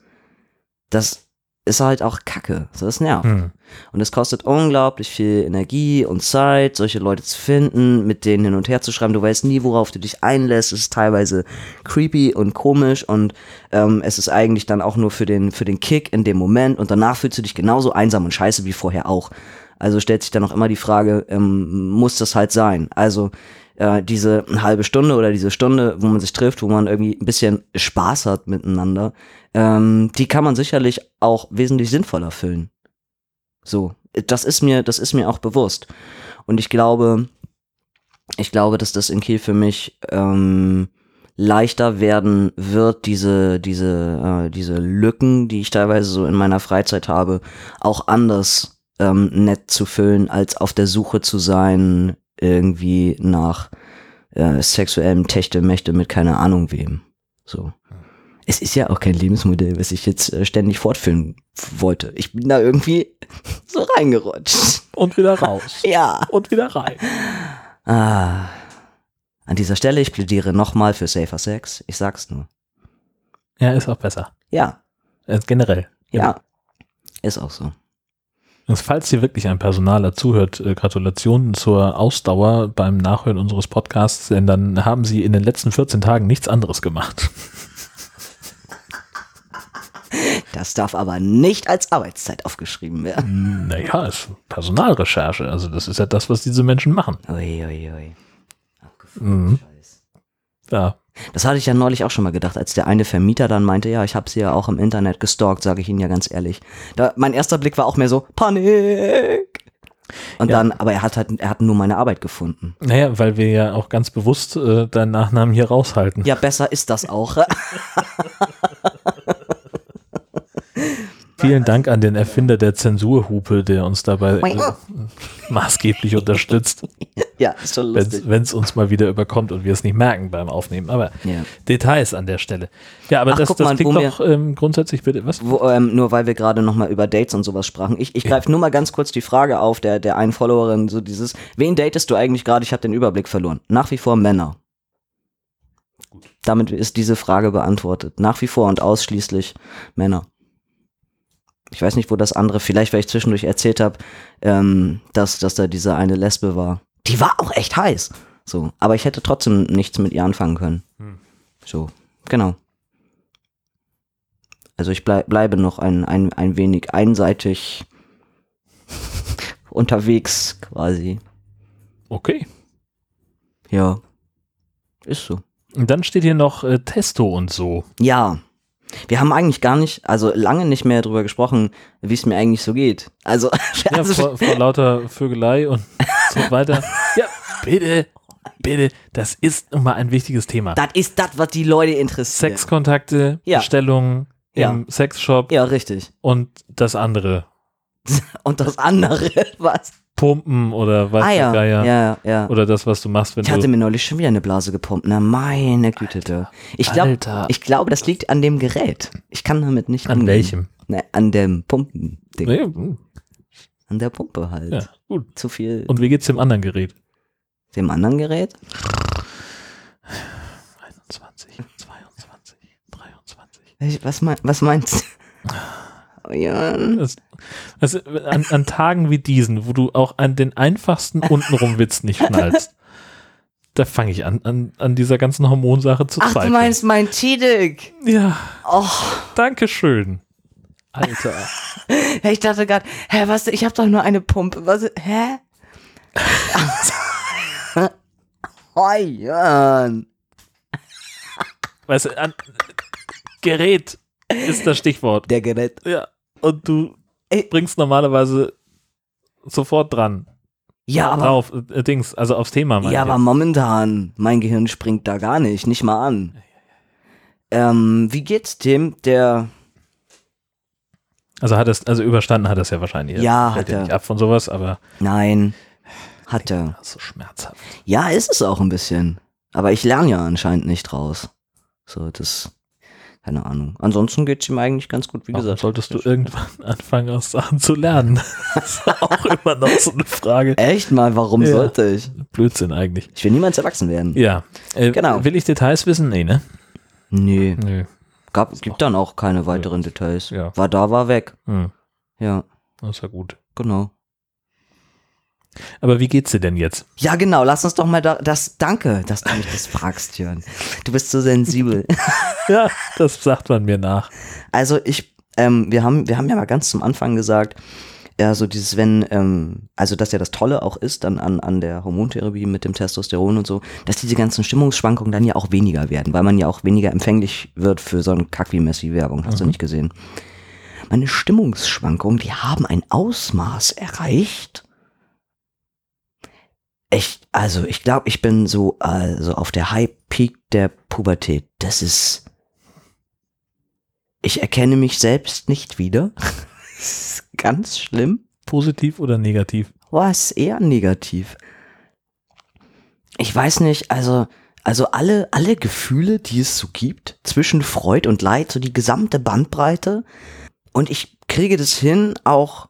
das ist halt auch Kacke. So, Das nervt. Hm. Und es kostet unglaublich viel Energie und Zeit, solche Leute zu finden, mit denen hin und her zu schreiben. Du weißt nie, worauf du dich einlässt. Es ist teilweise creepy und komisch und ähm, es ist eigentlich dann auch nur für den, für den Kick in dem Moment und danach fühlst du dich genauso einsam und scheiße wie vorher auch. Also stellt sich dann auch immer die Frage, ähm, muss das halt sein? Also äh, diese halbe Stunde oder diese Stunde, wo man sich trifft, wo man irgendwie ein bisschen Spaß hat miteinander, ähm, die kann man sicherlich auch wesentlich sinnvoller füllen. So, das ist mir, das ist mir auch bewusst. Und ich glaube, ich glaube, dass das in Kiel für mich ähm, leichter werden wird, diese, diese, äh, diese Lücken, die ich teilweise so in meiner Freizeit habe, auch anders ähm, nett zu füllen, als auf der Suche zu sein, irgendwie nach äh, sexuellem Techtelmächte mit keine Ahnung wem. So. Es ist ja auch kein Lebensmodell, was ich jetzt äh, ständig fortführen wollte. Ich bin da irgendwie so reingerutscht. Und wieder raus. Ja. Und wieder rein. Ah. An dieser Stelle, ich plädiere nochmal für Safer Sex. Ich sag's nur. Ja, ist auch besser. Ja, Äh, generell. ja. Ist auch so. Und falls hier wirklich ein Personaler zuhört, äh, Gratulationen zur Ausdauer beim Nachhören unseres Podcasts, denn dann haben Sie in den letzten 14 Tagen nichts anderes gemacht. Das darf aber nicht als Arbeitszeit aufgeschrieben werden. Naja, ist Personalrecherche. Also das ist ja das, was diese Menschen machen. Ui, ui, ui. Mhm. Ja, Das hatte ich ja neulich auch schon mal gedacht, als der eine Vermieter dann meinte, ja, ich habe sie ja auch im Internet gestalkt, sage ich Ihnen ja ganz ehrlich. Da, mein erster Blick war auch mehr so, Panik. Und Ja. dann, aber er hat halt, er hat nur meine Arbeit gefunden. Naja, weil wir ja auch ganz bewusst äh, deinen Nachnamen hier raushalten. Ja, besser ist das auch. Vielen Dank an den Erfinder der Zensurhupe, der uns dabei äh, maßgeblich unterstützt, ja, ist schon lustig. wenn es uns mal wieder überkommt und wir es nicht merken beim Aufnehmen. Aber Ja. Details an der Stelle. Ja, aber Ach, das, das mal, klingt doch ähm, grundsätzlich bitte. Was? Wo, ähm, nur weil wir gerade nochmal über Dates und sowas sprachen. Ich, ich greife nur mal ganz kurz die Frage auf, der, der einen Followerin, so dieses, wen datest du eigentlich gerade? Ich habe den Überblick verloren. Nach wie vor Männer. Damit ist diese Frage beantwortet. Nach wie vor und ausschließlich Männer. Ich weiß nicht, wo das andere, vielleicht weil ich zwischendurch erzählt habe, ähm, dass, dass da diese eine Lesbe war. Die war auch echt heiß. So, aber ich hätte trotzdem nichts mit ihr anfangen können. Hm. So, genau. Also ich bleib, bleibe noch ein, ein, ein wenig einseitig unterwegs quasi. Okay. Ja. Ist so. Und dann steht hier noch äh, Testo und so. Ja. Wir haben eigentlich gar nicht, also lange nicht mehr drüber gesprochen, wie es mir eigentlich so geht. Also, Ja, also vor, vor lauter Vögelei und so weiter. Ja, bitte, bitte, das ist nun mal ein wichtiges Thema. das ist das, was die Leute interessiert. Sexkontakte, Ja. Bestellungen Ja. im Sexshop Ja, richtig. und das andere. Und das andere, was? Pumpen oder was ah ja, Geier. ja, ja. Oder das, was du machst, wenn Ich hatte du. mir neulich schon wieder eine Blase gepumpt. Na, meine Güte. du. Ich glaube, Alter. ich glaube, das liegt an dem Gerät. Ich kann damit nicht An umgehen. welchem? Ne, an dem Pumpen-Ding. Nee, hm, An der Pumpe halt. ja, gut. Zu viel. Und wie geht's dem anderen Gerät? dem anderen Gerät? 21, 22, 23. Welch- Was, mein, was meinst du? Oh, ja. Das, also an, an Tagen wie diesen, wo du auch an den einfachsten untenrum-Witz nicht schnallst, da fange ich an, an, an dieser ganzen Hormonsache zu Ach, du zweifeln. meinst mein Tidik. ja, Oh, danke schön. Alter. hey, ich dachte gerade, hä, was, ich habe doch nur eine Pumpe. Was, hä? oh, Jan. Weißt du, an, Gerät ist das Stichwort. Der Gerät. Ja. Und du. Bringst normalerweise sofort dran. Ja, aber, Drauf, äh, Dings, also aufs Thema ja, aber jetzt. momentan, mein Gehirn springt da gar nicht, nicht mal an. Ähm, wie geht's dem, der, Also hat es, also überstanden hat er es ja wahrscheinlich. Ja, hat er. nicht ab von sowas, aber nein, hat er. so schmerzhaft. Ja, ist es auch ein bisschen. Aber ich lerne ja anscheinend nicht draus. So, das, keine Ahnung. Ansonsten geht's ihm eigentlich ganz gut, wie Warum gesagt. solltest du irgendwann anfangen, aus Sachen zu lernen? Das ist auch immer noch so eine Frage. Echt mal, warum Ja. sollte ich? Blödsinn eigentlich. Ich will niemals erwachsen werden. Ja. Äh, Genau. Will ich Details wissen? Nee, ne? Nee, Nö. gab, gibt dann auch keine weiteren Details. Ja. War da, war weg. Hm, Ja, das ist ja gut. genau. Aber wie geht's dir denn jetzt? Ja, genau, lass uns doch mal da, das, danke, dass du mich das fragst, Jörn. Du bist so sensibel. Ja, das sagt man mir nach. Also ich, ähm, wir haben, wir haben ja mal ganz zum Anfang gesagt, ja, so dieses, wenn, ähm, also dass ja das Tolle auch ist dann an, an der Hormontherapie mit dem Testosteron und so, dass diese ganzen Stimmungsschwankungen dann ja auch weniger werden, weil man ja auch weniger empfänglich wird für so einen Kack wie Messi-Werbung, hast du nicht gesehen. Meine Stimmungsschwankungen, die haben ein Ausmaß erreicht. Echt, also ich glaube, ich bin so also auf der High Peak der Pubertät. Das ist ich erkenne mich selbst nicht wieder. Das ist ganz schlimm. Positiv oder negativ? Was eher negativ. Ich weiß nicht, also also alle alle Gefühle, die es so gibt zwischen Freud und Leid, so die gesamte Bandbreite und ich kriege das hin, auch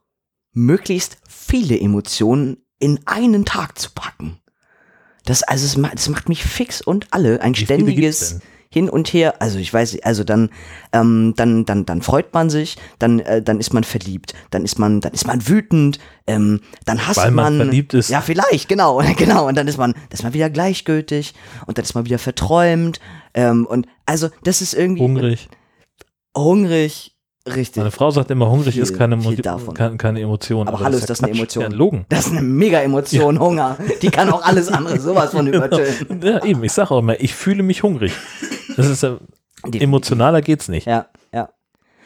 möglichst viele Emotionen in einen Tag zu packen. Das also es, ma- das macht mich fix und alle ein Wie ständiges hin und her, also ich weiß, also dann, ähm, dann, dann, dann freut man sich, dann, äh, dann ist man verliebt, dann ist man, dann ist man wütend, ähm, dann hasst Weil man man, verliebt ist. Ja, vielleicht, genau, genau. Und dann ist man, dann ist man wieder gleichgültig und dann ist man wieder verträumt. Ähm, und also das ist irgendwie Hungrig. hungrig, Richtig. Meine Frau sagt immer, hungrig Viel- ist keine, keine, keine Emotion. Aber hallo, ja ist das eine Quatsch. Emotion? Ja, Logen. Das ist eine mega Emotion, Hunger. Die kann auch alles andere sowas von übertönen. Ja, eben, ich sage auch immer, ich fühle mich hungrig. Das ist ja, emotionaler geht's nicht. Ja, ja.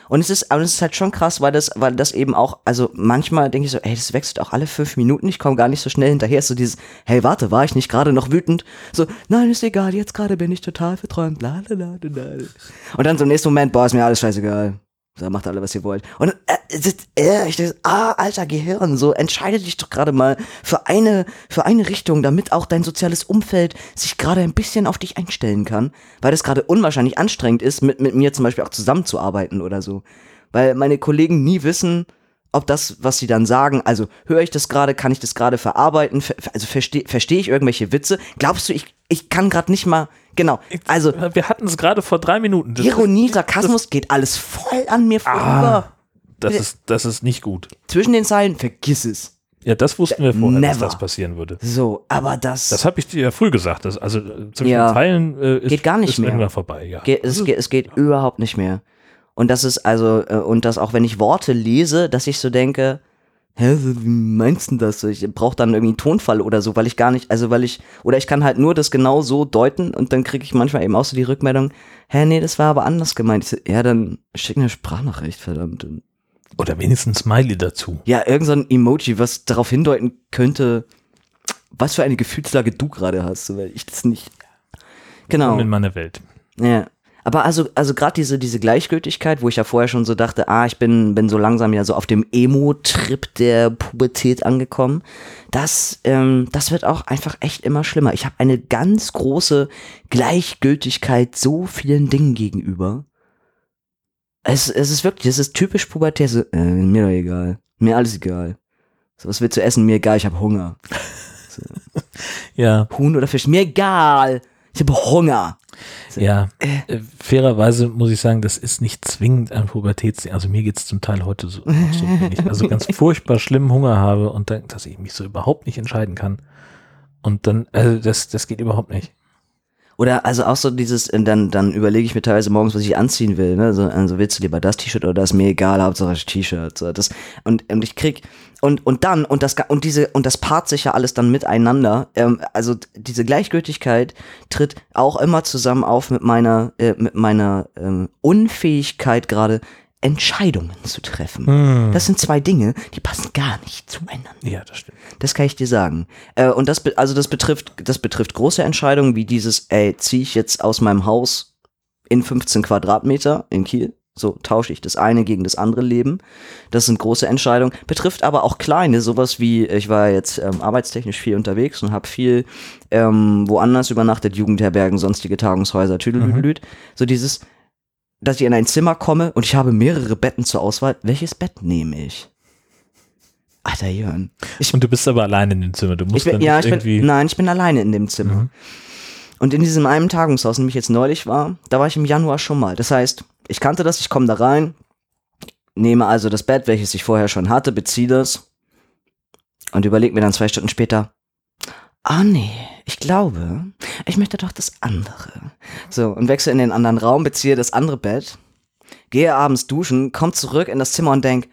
Und es ist, aber es ist halt schon krass, weil das, weil das eben auch, also manchmal denke ich so, ey, das wechselt auch alle fünf Minuten, ich komme gar nicht so schnell hinterher. Ist so dieses, hey, warte, war ich nicht gerade noch wütend? So, nein, ist egal, jetzt gerade bin ich total verträumt. La, la, la, la, la. Und dann so im nächsten Moment, boah, ist mir alles scheißegal. So, macht alle, was ihr wollt. Und äh, ist, äh, ich denke, ah, alter Gehirn, so entscheide dich doch gerade mal für eine, für eine Richtung, damit auch dein soziales Umfeld sich gerade ein bisschen auf dich einstellen kann, weil das gerade unwahrscheinlich anstrengend ist, mit, mit mir zum Beispiel auch zusammenzuarbeiten oder so. Weil meine Kollegen nie wissen, ob das, was sie dann sagen, also höre ich das gerade, kann ich das gerade verarbeiten, ver, also verstehe versteh ich irgendwelche Witze? Glaubst du, ich, ich kann gerade nicht mal, genau, also Wir hatten es gerade vor drei Minuten. Das Ironie, Sarkasmus geht alles voll an mir vorüber. Das ist, das ist nicht gut. Zwischen den Zeilen, vergiss es. Ja, das wussten wir vorher, dass Never. das passieren würde. So, aber das, Das habe ich dir ja früh gesagt. Das, also äh, zwischen Ja. den Zeilen äh, ist, Geht gar nicht ist mehr. irgendwann vorbei. Ja. geht, es, geht, es geht überhaupt nicht mehr. Und das ist also, äh, und das auch wenn ich Worte lese, dass ich so denke, hä, wie meinst du das? Ich brauche dann irgendwie einen Tonfall oder so, weil ich gar nicht, also weil ich, oder ich kann halt nur das genau so deuten und dann kriege ich manchmal eben auch so die Rückmeldung, hä, nee, das war aber anders gemeint. Ich so, ja, dann schick eine Sprachnachricht, verdammt. Oder wenigstens Smiley dazu. Ja, irgend so ein Emoji, was darauf hindeuten könnte, was für eine Gefühlslage du gerade hast, weil ich das nicht. Genau. In meiner Welt. Ja. Aber also, also gerade diese, diese Gleichgültigkeit, wo ich ja vorher schon so dachte, ah, ich bin, bin so langsam ja so auf dem Emo-Trip der Pubertät angekommen, das, ähm, das wird auch einfach echt immer schlimmer. Ich habe eine ganz große Gleichgültigkeit so vielen Dingen gegenüber. Es, es ist wirklich, es ist typisch Pubertät, so, äh, mir doch egal. Mir alles egal. So, was willst du essen? Mir egal, ich habe Hunger. Ja, Huhn oder Fisch? Mir egal. Ich habe Hunger. ja. Äh, fairerweise muss ich sagen, das ist nicht zwingend ein Pubertätsding. Also mir geht es zum Teil heute so, so wenn ich also ganz furchtbar schlimmen Hunger habe und dann, dass ich mich so überhaupt nicht entscheiden kann. Und dann, also das, das geht überhaupt nicht. Oder also auch so dieses, äh, dann, dann überlege ich mir teilweise morgens, was ich anziehen will. Ne? So, also willst du lieber das T-Shirt oder das? Mir egal, Hauptsache T-Shirt. So, das, und, und ich krieg, und, und dann, und das, und diese, und das paart sich ja alles dann miteinander. Ähm, also diese Gleichgültigkeit tritt auch immer zusammen auf mit meiner, äh, mit meiner ähm, Unfähigkeit gerade Entscheidungen zu treffen. Hm. Das sind zwei Dinge, die passen gar nicht zueinander. Ja, das stimmt. Das kann ich dir sagen. Äh, und das, also das betrifft, das betrifft große Entscheidungen wie dieses, ey, ziehe ich jetzt aus meinem Haus in 15 Quadratmeter in Kiel? So tausche ich das eine gegen das andere Leben. Das sind große Entscheidungen. Betrifft aber auch kleine, sowas wie, ich war jetzt ähm, arbeitstechnisch viel unterwegs und habe viel ähm, woanders übernachtet, Jugendherbergen, sonstige Tagungshäuser, tüdelüdelüd. So dieses, dass ich in ein Zimmer komme und ich habe mehrere Betten zur Auswahl. Welches Bett nehme ich? Alter Jörn. Ich Und du bist aber allein in dem Zimmer. Du musst ich bin, dann ja, irgendwie. bin, nein, ich bin alleine in dem Zimmer. Mhm. Und in diesem einen Tagungshaus, in dem ich jetzt neulich war, da war ich im Januar schon mal. Das heißt, ich kannte das, ich komme da rein, nehme also das Bett, welches ich vorher schon hatte, beziehe das und überlege mir dann zwei Stunden später, ah nee, ich glaube, ich möchte doch das andere. So, und wechsle in den anderen Raum, beziehe das andere Bett, gehe abends duschen, komm zurück in das Zimmer und denk,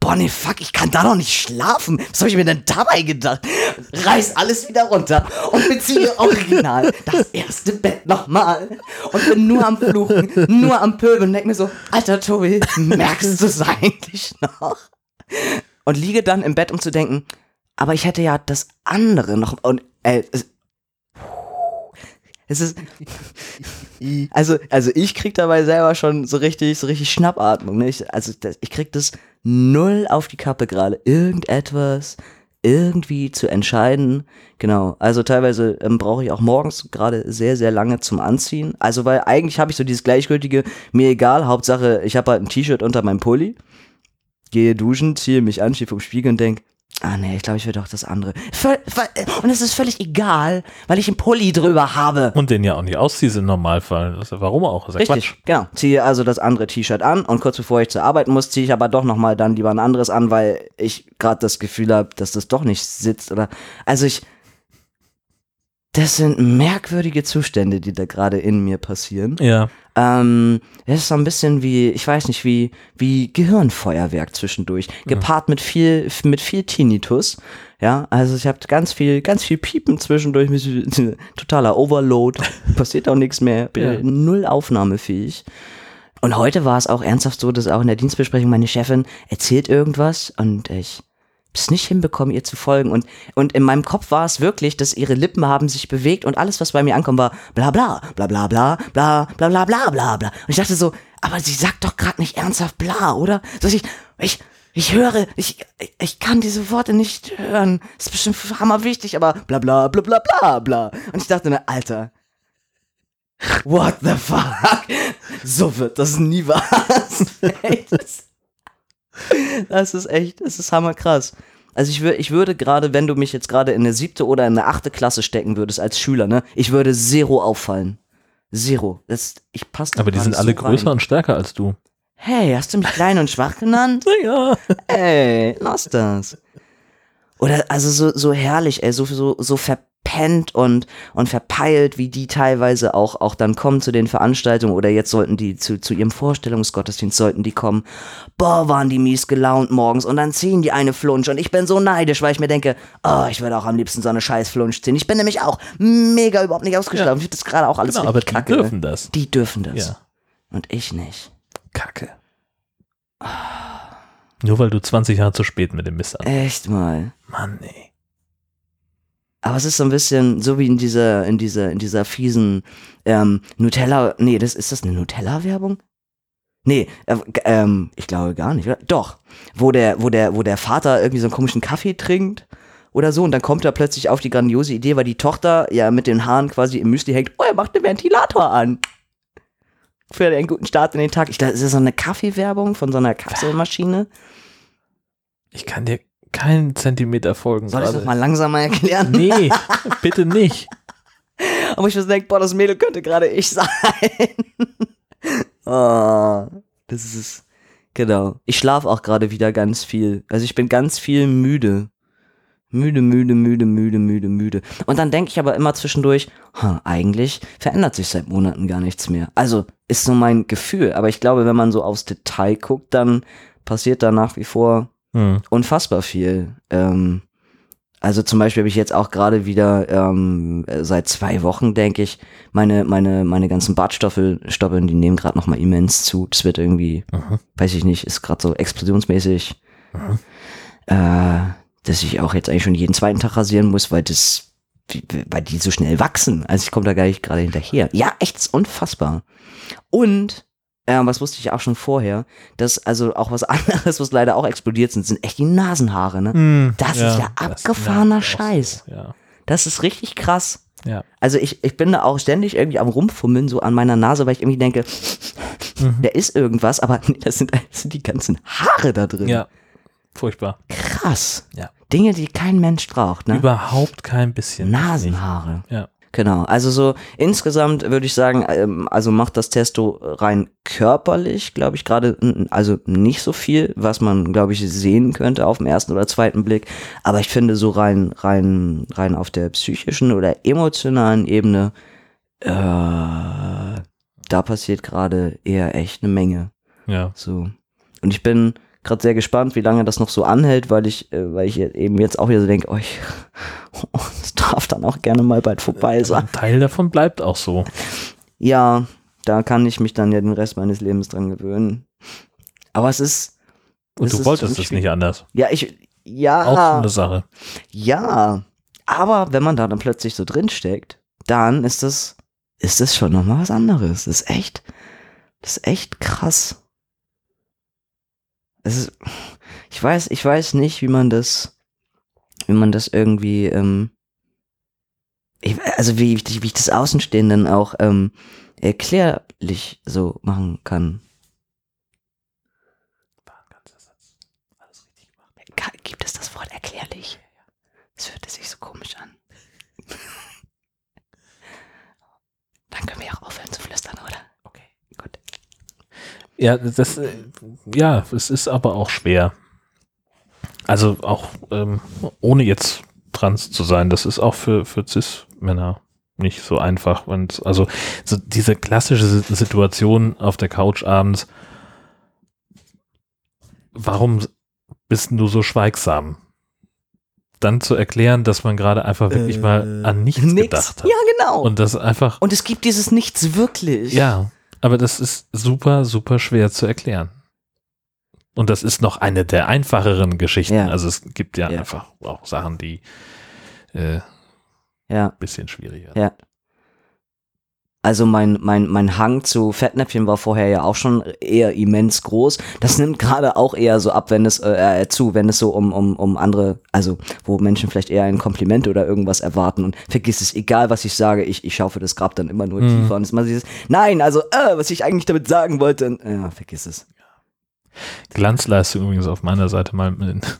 boah nee, fuck, ich kann da doch nicht schlafen. Was habe ich mir denn dabei gedacht? Reiß alles wieder runter und beziehe original das erste Bett nochmal und bin nur am Fluchen, nur am Pöbeln und denk mir so, alter Tobi, merkst du es eigentlich noch? Und liege dann im Bett, um zu denken, aber ich hätte ja das andere noch und äh, es, es ist also also ich krieg dabei selber schon so richtig so richtig Schnappatmung ne? ich, also das, ich krieg das null auf die Kappe gerade irgendetwas irgendwie zu entscheiden genau also teilweise ähm, brauche ich auch morgens gerade sehr sehr lange zum Anziehen also weil eigentlich habe ich so dieses gleichgültige mir egal Hauptsache ich habe halt ein T-Shirt unter meinem Pulli gehe duschen ziehe mich an stehe vom Spiegel und denk Ah nee, ich glaube, ich will doch das andere. Völ- völ- Und es ist völlig egal, weil ich einen Pulli drüber habe. Und den ja auch nicht ausziehst im Normalfall. Warum auch? Das ist ja Richtig, Quatsch. genau. Ziehe also das andere T-Shirt an und kurz bevor ich zur Arbeit muss, ziehe ich aber doch nochmal dann lieber ein anderes an, weil ich gerade das Gefühl habe, dass das doch nicht sitzt oder. Also ich. Das sind merkwürdige Zustände, die da gerade in mir passieren. Ja. Ähm, es ist so ein bisschen wie, ich weiß nicht, wie, wie Gehirnfeuerwerk zwischendurch, gepaart mit viel, mit viel Tinnitus. Ja, also ich habe ganz viel, ganz viel Piepen zwischendurch, totaler Overload, passiert auch nichts mehr, bin Ja. null aufnahmefähig. Und heute war es auch ernsthaft so, dass auch in der Dienstbesprechung meine Chefin erzählt irgendwas und ich es nicht hinbekommen, ihr zu folgen. Und, und in meinem Kopf war es wirklich, dass ihre Lippen haben sich bewegt und alles, was bei mir ankommt, war bla bla, bla bla bla, bla bla bla bla bla bla. Und ich dachte so, aber sie sagt doch gerade nicht ernsthaft bla, oder? So ich, ich, ich höre, ich, ich kann diese Worte nicht hören. Das ist bestimmt hammerwichtig, aber bla bla bla bla bla bla. Und ich dachte, ne, Alter, what the fuck? So wird das nie was. Das, ist echt, das ist hammerkrass. Also ich, ich würde gerade, wenn du mich jetzt gerade in eine siebte oder in eine achte Klasse stecken würdest als Schüler, ne, ich würde zero auffallen. Zero. Das, ich passe Aber die sind alle größer und stärker als du. Hey, hast du mich klein und schwach genannt? Ja. Ey, lass das. Oder also so, so herrlich, ey, so, so, so verpennt und, und verpeilt, wie die teilweise auch, auch dann kommen zu den Veranstaltungen oder jetzt sollten die zu, zu ihrem Vorstellungsgottesdienst sollten die kommen. Boah, waren die mies gelaunt morgens und dann ziehen die eine Flunsch und ich bin so neidisch, weil ich mir denke, oh, ich würde auch am liebsten so eine scheiß Flunsch ziehen. Ich bin nämlich auch mega überhaupt nicht ausgeschlafen. Ich finde das gerade auch alles Genau, aber die kacke. dürfen das. Die dürfen das. Ja. Und ich nicht. Kacke. Nur weil du 20 Jahre zu spät mit dem Mist an. Echt mal. Mann, ey. Aber es ist so ein bisschen so wie in dieser, in dieser, in dieser fiesen ähm, Nutella. Nee, das ist das eine Nutella-Werbung? Nee, äh, ähm, ich glaube gar nicht. Oder? Doch. Wo der, wo der, wo der Vater irgendwie so einen komischen Kaffee trinkt oder so und dann kommt er plötzlich auf die grandiose Idee, weil die Tochter ja mit den Haaren quasi im Müsli hängt. Oh, er macht den Ventilator an. Für einen guten Start in den Tag. Ich dachte, ist das so eine Kaffeewerbung von so einer Kapselmaschine? Ich kann dir keinen Zentimeter folgen. Soll ich das mal langsamer erklären? Nee, bitte nicht. Aber ich denke, boah, das Mädel könnte gerade ich sein. oh, das ist es. Genau. Ich schlafe auch gerade wieder ganz viel. Also ich bin ganz viel müde. Müde, müde, müde, müde, müde, müde. Und dann denke ich aber immer zwischendurch, hm, eigentlich verändert sich seit Monaten gar nichts mehr. Also ist so mein Gefühl. Aber ich glaube, wenn man so aufs Detail guckt, dann passiert da nach wie vor Hm. unfassbar viel. Ähm, also zum Beispiel habe ich jetzt auch gerade wieder ähm, äh, seit zwei Wochen, denke ich, meine, meine, meine ganzen Bartstoppeln, Stoppeln, die nehmen gerade nochmal immens zu. Das wird irgendwie, Mhm. weiß ich nicht, ist gerade so explosionsmäßig, Mhm. äh, dass ich auch jetzt eigentlich schon jeden zweiten Tag rasieren muss, weil das, weil die so schnell wachsen. Also ich komme da gar nicht gerade hinterher. Ja, echt ist unfassbar. Und äh, was wusste ich auch schon vorher, dass also auch was anderes, was leider auch explodiert sind, sind echt die Nasenhaare, ne? Hm, Das ist ja das abgefahrener auch so. Scheiß. Ja. Das ist richtig krass. Ja. Also ich, ich bin da auch ständig irgendwie am Rumfummeln, so an meiner Nase, weil ich irgendwie denke, Mhm. da ist irgendwas, aber nee, das sind, das sind die ganzen Haare da drin. ja. Furchtbar. Krass. Ja. Dinge, die kein Mensch braucht, ne? Überhaupt kein bisschen. Nasenhaare. Ja. Genau. Also so insgesamt würde ich sagen, ähm, also macht das Testo rein körperlich, glaube ich, gerade also nicht so viel, was man, glaube ich, sehen könnte auf dem ersten oder zweiten Blick. Aber ich finde so rein, rein, rein auf der psychischen oder emotionalen Ebene, äh, da passiert gerade eher echt eine Menge. Ja. So. Und ich bin gerade sehr gespannt, wie lange das noch so anhält, weil ich, äh, weil ich eben jetzt auch wieder so denke, oh, ich, oh, es darf dann auch gerne mal bald vorbei sein. Ein Teil davon bleibt auch so. Ja, da kann ich mich dann ja den Rest meines Lebens dran gewöhnen. Aber es ist, Und du ist wolltest es nicht anders. ja, ich, ja, Auch so eine Sache. ja. Aber wenn man da dann plötzlich so drin steckt, dann ist das, ist das schon nochmal was anderes. Das ist echt, das ist echt krass. Es ist, ich weiß, ich weiß nicht, wie man das, wie man das irgendwie, ähm, ich, also wie, ich- wie ich das Außenstehenden auch ähm, erklärlich so machen kann. Ka- Gibt es das Wort erklärlich? Es hörte sich so komisch an. Dann können wir auch aufhören zu flüstern, oder? Okay, gut. Ja, das, äh, ja, es ist aber auch schwer. Also auch ähm, ohne jetzt trans zu sein, das ist auch für, für Cis-Männer nicht so einfach. Und also so diese klassische Si- Situation auf der Couch abends, warum bist du so schweigsam? Dann zu erklären, dass man gerade einfach wirklich mal Äh, an nichts Nix. gedacht hat. Ja, genau. Und, Und das einfach, es gibt dieses Nichts wirklich. ja, aber das ist super, super schwer zu erklären. Und das ist noch eine der einfacheren Geschichten. Ja. Also es gibt ja, Ja. einfach auch Sachen, die äh, Ja. bisschen schwieriger. Ja. Also mein, mein, mein Hang zu Fettnäpfchen war vorher ja auch schon eher immens groß. Das nimmt gerade auch eher so ab, wenn es äh, äh, zu, wenn es so um, um, um andere, also wo Menschen vielleicht eher ein Kompliment oder irgendwas erwarten und vergiss es, egal was ich sage, ich, ich schaufe das Grab dann immer nur Mhm. tiefer und es ist mal dieses, nein, also äh, was ich eigentlich damit sagen wollte, und, ja, vergiss es. Glanzleistung übrigens auf meiner Seite mal mit,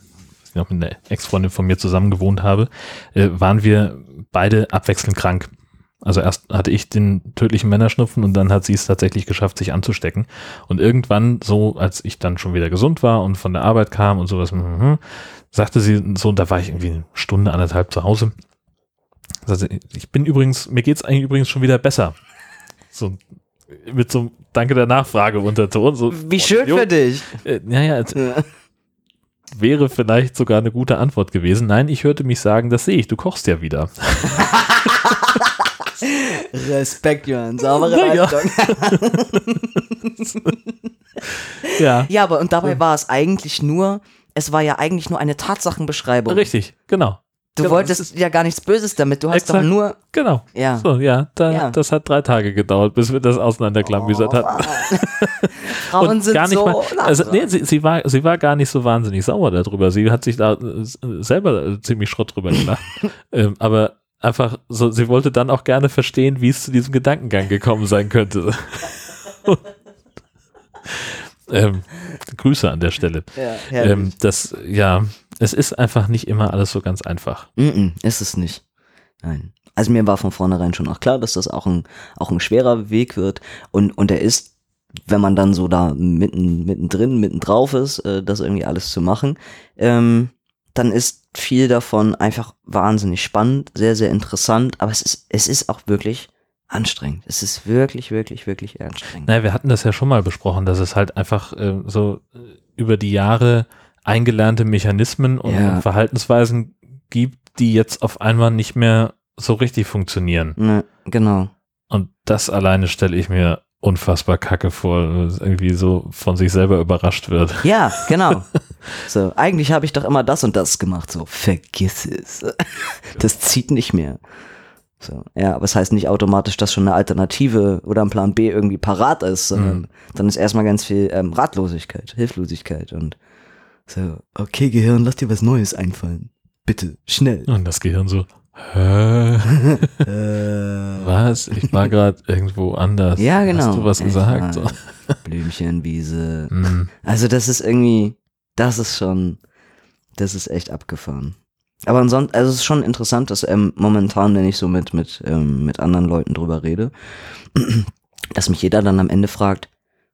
noch mit einer Ex-Freundin von mir zusammen gewohnt habe, äh, waren wir beide abwechselnd krank. Also erst hatte ich den tödlichen Männerschnupfen und dann hat sie es tatsächlich geschafft, sich anzustecken. Und irgendwann, so als ich dann schon wieder gesund war und von der Arbeit kam und sowas, mhm, sagte sie so, und da war ich irgendwie eine Stunde, anderthalb zu Hause. Sie, ich bin übrigens, mir geht's eigentlich übrigens schon wieder besser. So mit so einem Danke der Nachfrage Unterton. So, Wie schön Jo, für dich. äh, naja, es Ja. wäre vielleicht sogar eine gute Antwort gewesen. Nein, ich hörte mich sagen, das sehe ich, du kochst ja wieder. Respekt, Jörn, saubere ja. Leistung. Ja, Ja, aber und dabei war es eigentlich nur, es war ja eigentlich nur eine Tatsachenbeschreibung. richtig, genau. Du Genau, wolltest ja gar nichts Böses damit. Du hast Exakt. doch nur. Genau. Ja. So, ja, da, Ja. das hat drei Tage gedauert, bis wir das auseinanderklamüsert Oh, hatten. Frauen Und sind gar nicht so. mal, also, nee, sie, sie, war, sie war gar nicht so wahnsinnig sauer darüber. Sie hat sich da äh, selber äh, ziemlich Schrott drüber gelacht. ähm, aber einfach so, sie wollte dann auch gerne verstehen, wie es zu diesem Gedankengang gekommen sein könnte. ähm, Grüße an der Stelle. ja, Ähm, das, ja, es ist einfach nicht immer alles so ganz einfach. mm -mm, ist es nicht. Nein. Also mir war von vornherein schon auch klar, dass das auch ein, auch ein schwerer Weg wird. Und, und er ist, wenn man dann so da mitten, mittendrin, mitten drauf ist, äh, das irgendwie alles zu machen, ähm, dann ist viel davon einfach wahnsinnig spannend, sehr, sehr interessant, aber es ist, es ist auch wirklich anstrengend. Es ist wirklich, wirklich, wirklich anstrengend. Naja, wir hatten das ja schon mal besprochen, dass es halt einfach äh, so äh, über die Jahre eingelernte Mechanismen und Ja. Verhaltensweisen gibt, die jetzt auf einmal nicht mehr so richtig funktionieren. Ne, genau. Und das alleine stelle ich mir unfassbar kacke vor, irgendwie so von sich selber überrascht wird. Ja, genau. So, eigentlich habe ich doch immer das und das gemacht. So, vergiss es. Das zieht nicht mehr. So, ja, aber es heißt nicht automatisch, dass schon eine Alternative oder ein Plan B irgendwie parat ist, sondern Mhm. dann ist erstmal ganz viel ähm, Ratlosigkeit, Hilflosigkeit und so, okay, Gehirn, lass dir was Neues einfallen. Bitte, schnell. Und das Gehirn so, hä? äh, Was? Ich war gerade irgendwo anders. ja, genau. Hast du was gesagt? Blümchenwiese. Hm. Also das ist irgendwie, das ist schon, das ist echt abgefahren. Aber ansonsten, also es ist schon interessant, dass ähm, momentan, wenn ich so mit, mit, ähm, mit anderen Leuten drüber rede, dass mich jeder dann am Ende fragt,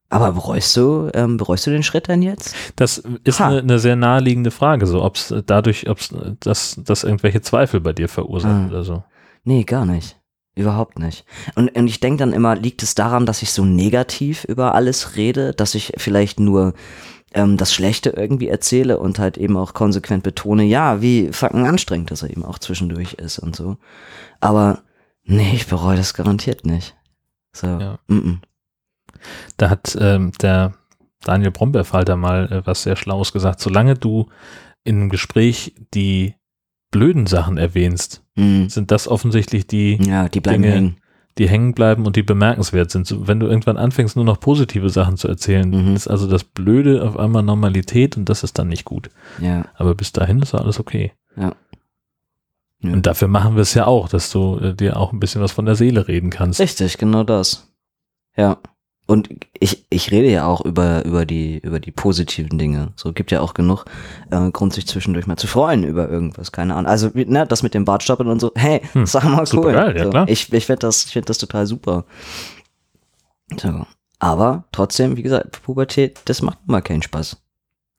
aber bereust du, ähm, bereust du den Schritt denn jetzt? Das ist eine, eine sehr naheliegende Frage, so ob es dadurch, ob es das, das irgendwelche Zweifel bei dir verursacht Ah. oder so. Nee, gar nicht. Überhaupt nicht. Und, und ich denke dann immer, liegt es daran, dass ich so negativ über alles rede, dass ich vielleicht nur ähm, das Schlechte irgendwie erzähle und halt eben auch konsequent betone, ja, wie fucking anstrengend das eben auch zwischendurch ist und so. Aber nee, ich bereue das garantiert nicht. So, Ja. mm -mm. Da hat ähm, der Daniel Brombeerfalter mal äh, was sehr Schlaues gesagt. Solange du in einem Gespräch die blöden Sachen erwähnst, Mm. sind das offensichtlich die, Ja, die bleiben Dinge- hängen. Die hängen bleiben und die bemerkenswert sind. So, wenn du irgendwann anfängst, nur noch positive Sachen zu erzählen, Mhm. ist also das Blöde auf einmal Normalität und das ist dann nicht gut. Ja, Aber bis dahin ist alles okay. ja. Ja. Und dafür machen wir es ja auch, dass du äh, dir auch ein bisschen was von der Seele reden kannst. Richtig, genau das. Ja. Und ich, ich rede ja auch über, über, die, über die positiven Dinge. So gibt ja auch genug äh, Grund, sich zwischendurch mal zu freuen über irgendwas, keine Ahnung. Also, ne, das mit dem Bartstoppeln und so, hey, Hm, sag mal cool. supergeil, ja so, klar. Ich, ich finde das, ich find das total super. So. Aber trotzdem, wie gesagt, Pubertät, das macht immer keinen Spaß.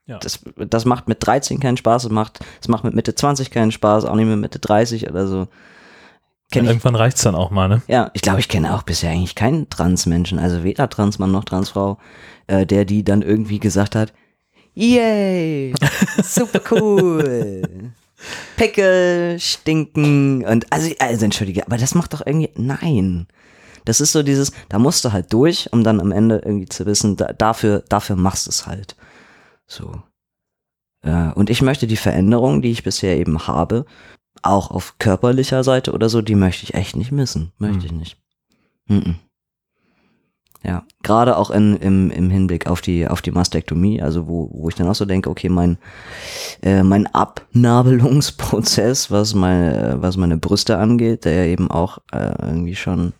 Ja. Das, das macht mit 13 keinen Spaß, es macht, es macht mit Mitte 20 keinen Spaß, auch nicht mit Mitte 30 oder so. Kenn ich, Irgendwann reicht's dann auch mal, ne? ja, ich glaube, ich kenne auch bisher eigentlich keinen Transmenschen, also weder Transmann noch Transfrau, äh, der die dann irgendwie gesagt hat, yay, super cool. Pickel, stinken und also, also entschuldige, aber das macht doch irgendwie, nein. Das ist so dieses, da musst du halt durch, um dann am Ende irgendwie zu wissen, da, dafür, dafür machst du es halt. So. Ja, und ich möchte die Veränderung, die ich bisher eben habe, auch auf körperlicher Seite oder so, die möchte ich echt nicht missen. Möchte Hm. ich nicht. Mhm. Ja, gerade auch in, im, im Hinblick auf die, auf die Mastektomie, also wo, wo ich dann auch so denke, okay, mein, äh, mein Abnabelungsprozess, was meine, was meine Brüste angeht, der ja eben auch äh, irgendwie schon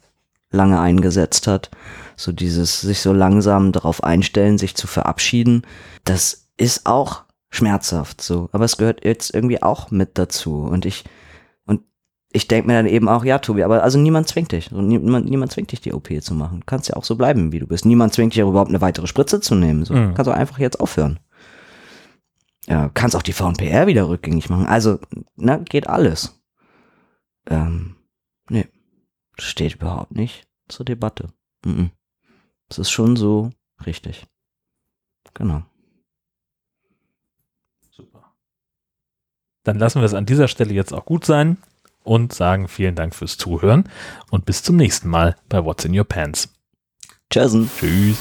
lange eingesetzt hat, so dieses sich so langsam darauf einstellen, sich zu verabschieden, das ist auch schmerzhaft so, aber es gehört jetzt irgendwie auch mit dazu und ich und ich denke mir dann eben auch, ja, Tobi, aber also niemand zwingt dich. Niemand, niemand zwingt dich, die OP zu machen. Du kannst ja auch so bleiben, wie du bist. Niemand zwingt dich auch überhaupt eine weitere Spritze zu nehmen. So, Mhm. kannst du einfach jetzt aufhören. Ja, kannst auch die VNPR wieder rückgängig machen. Also, na, geht alles. Ähm, nee, das steht überhaupt nicht zur Debatte. Mhm. Das ist schon so richtig. Genau. Dann lassen wir es an dieser Stelle jetzt auch gut sein und sagen vielen Dank fürs Zuhören und bis zum nächsten Mal bei What's in Your Pants. Tschüssen. Tschüss.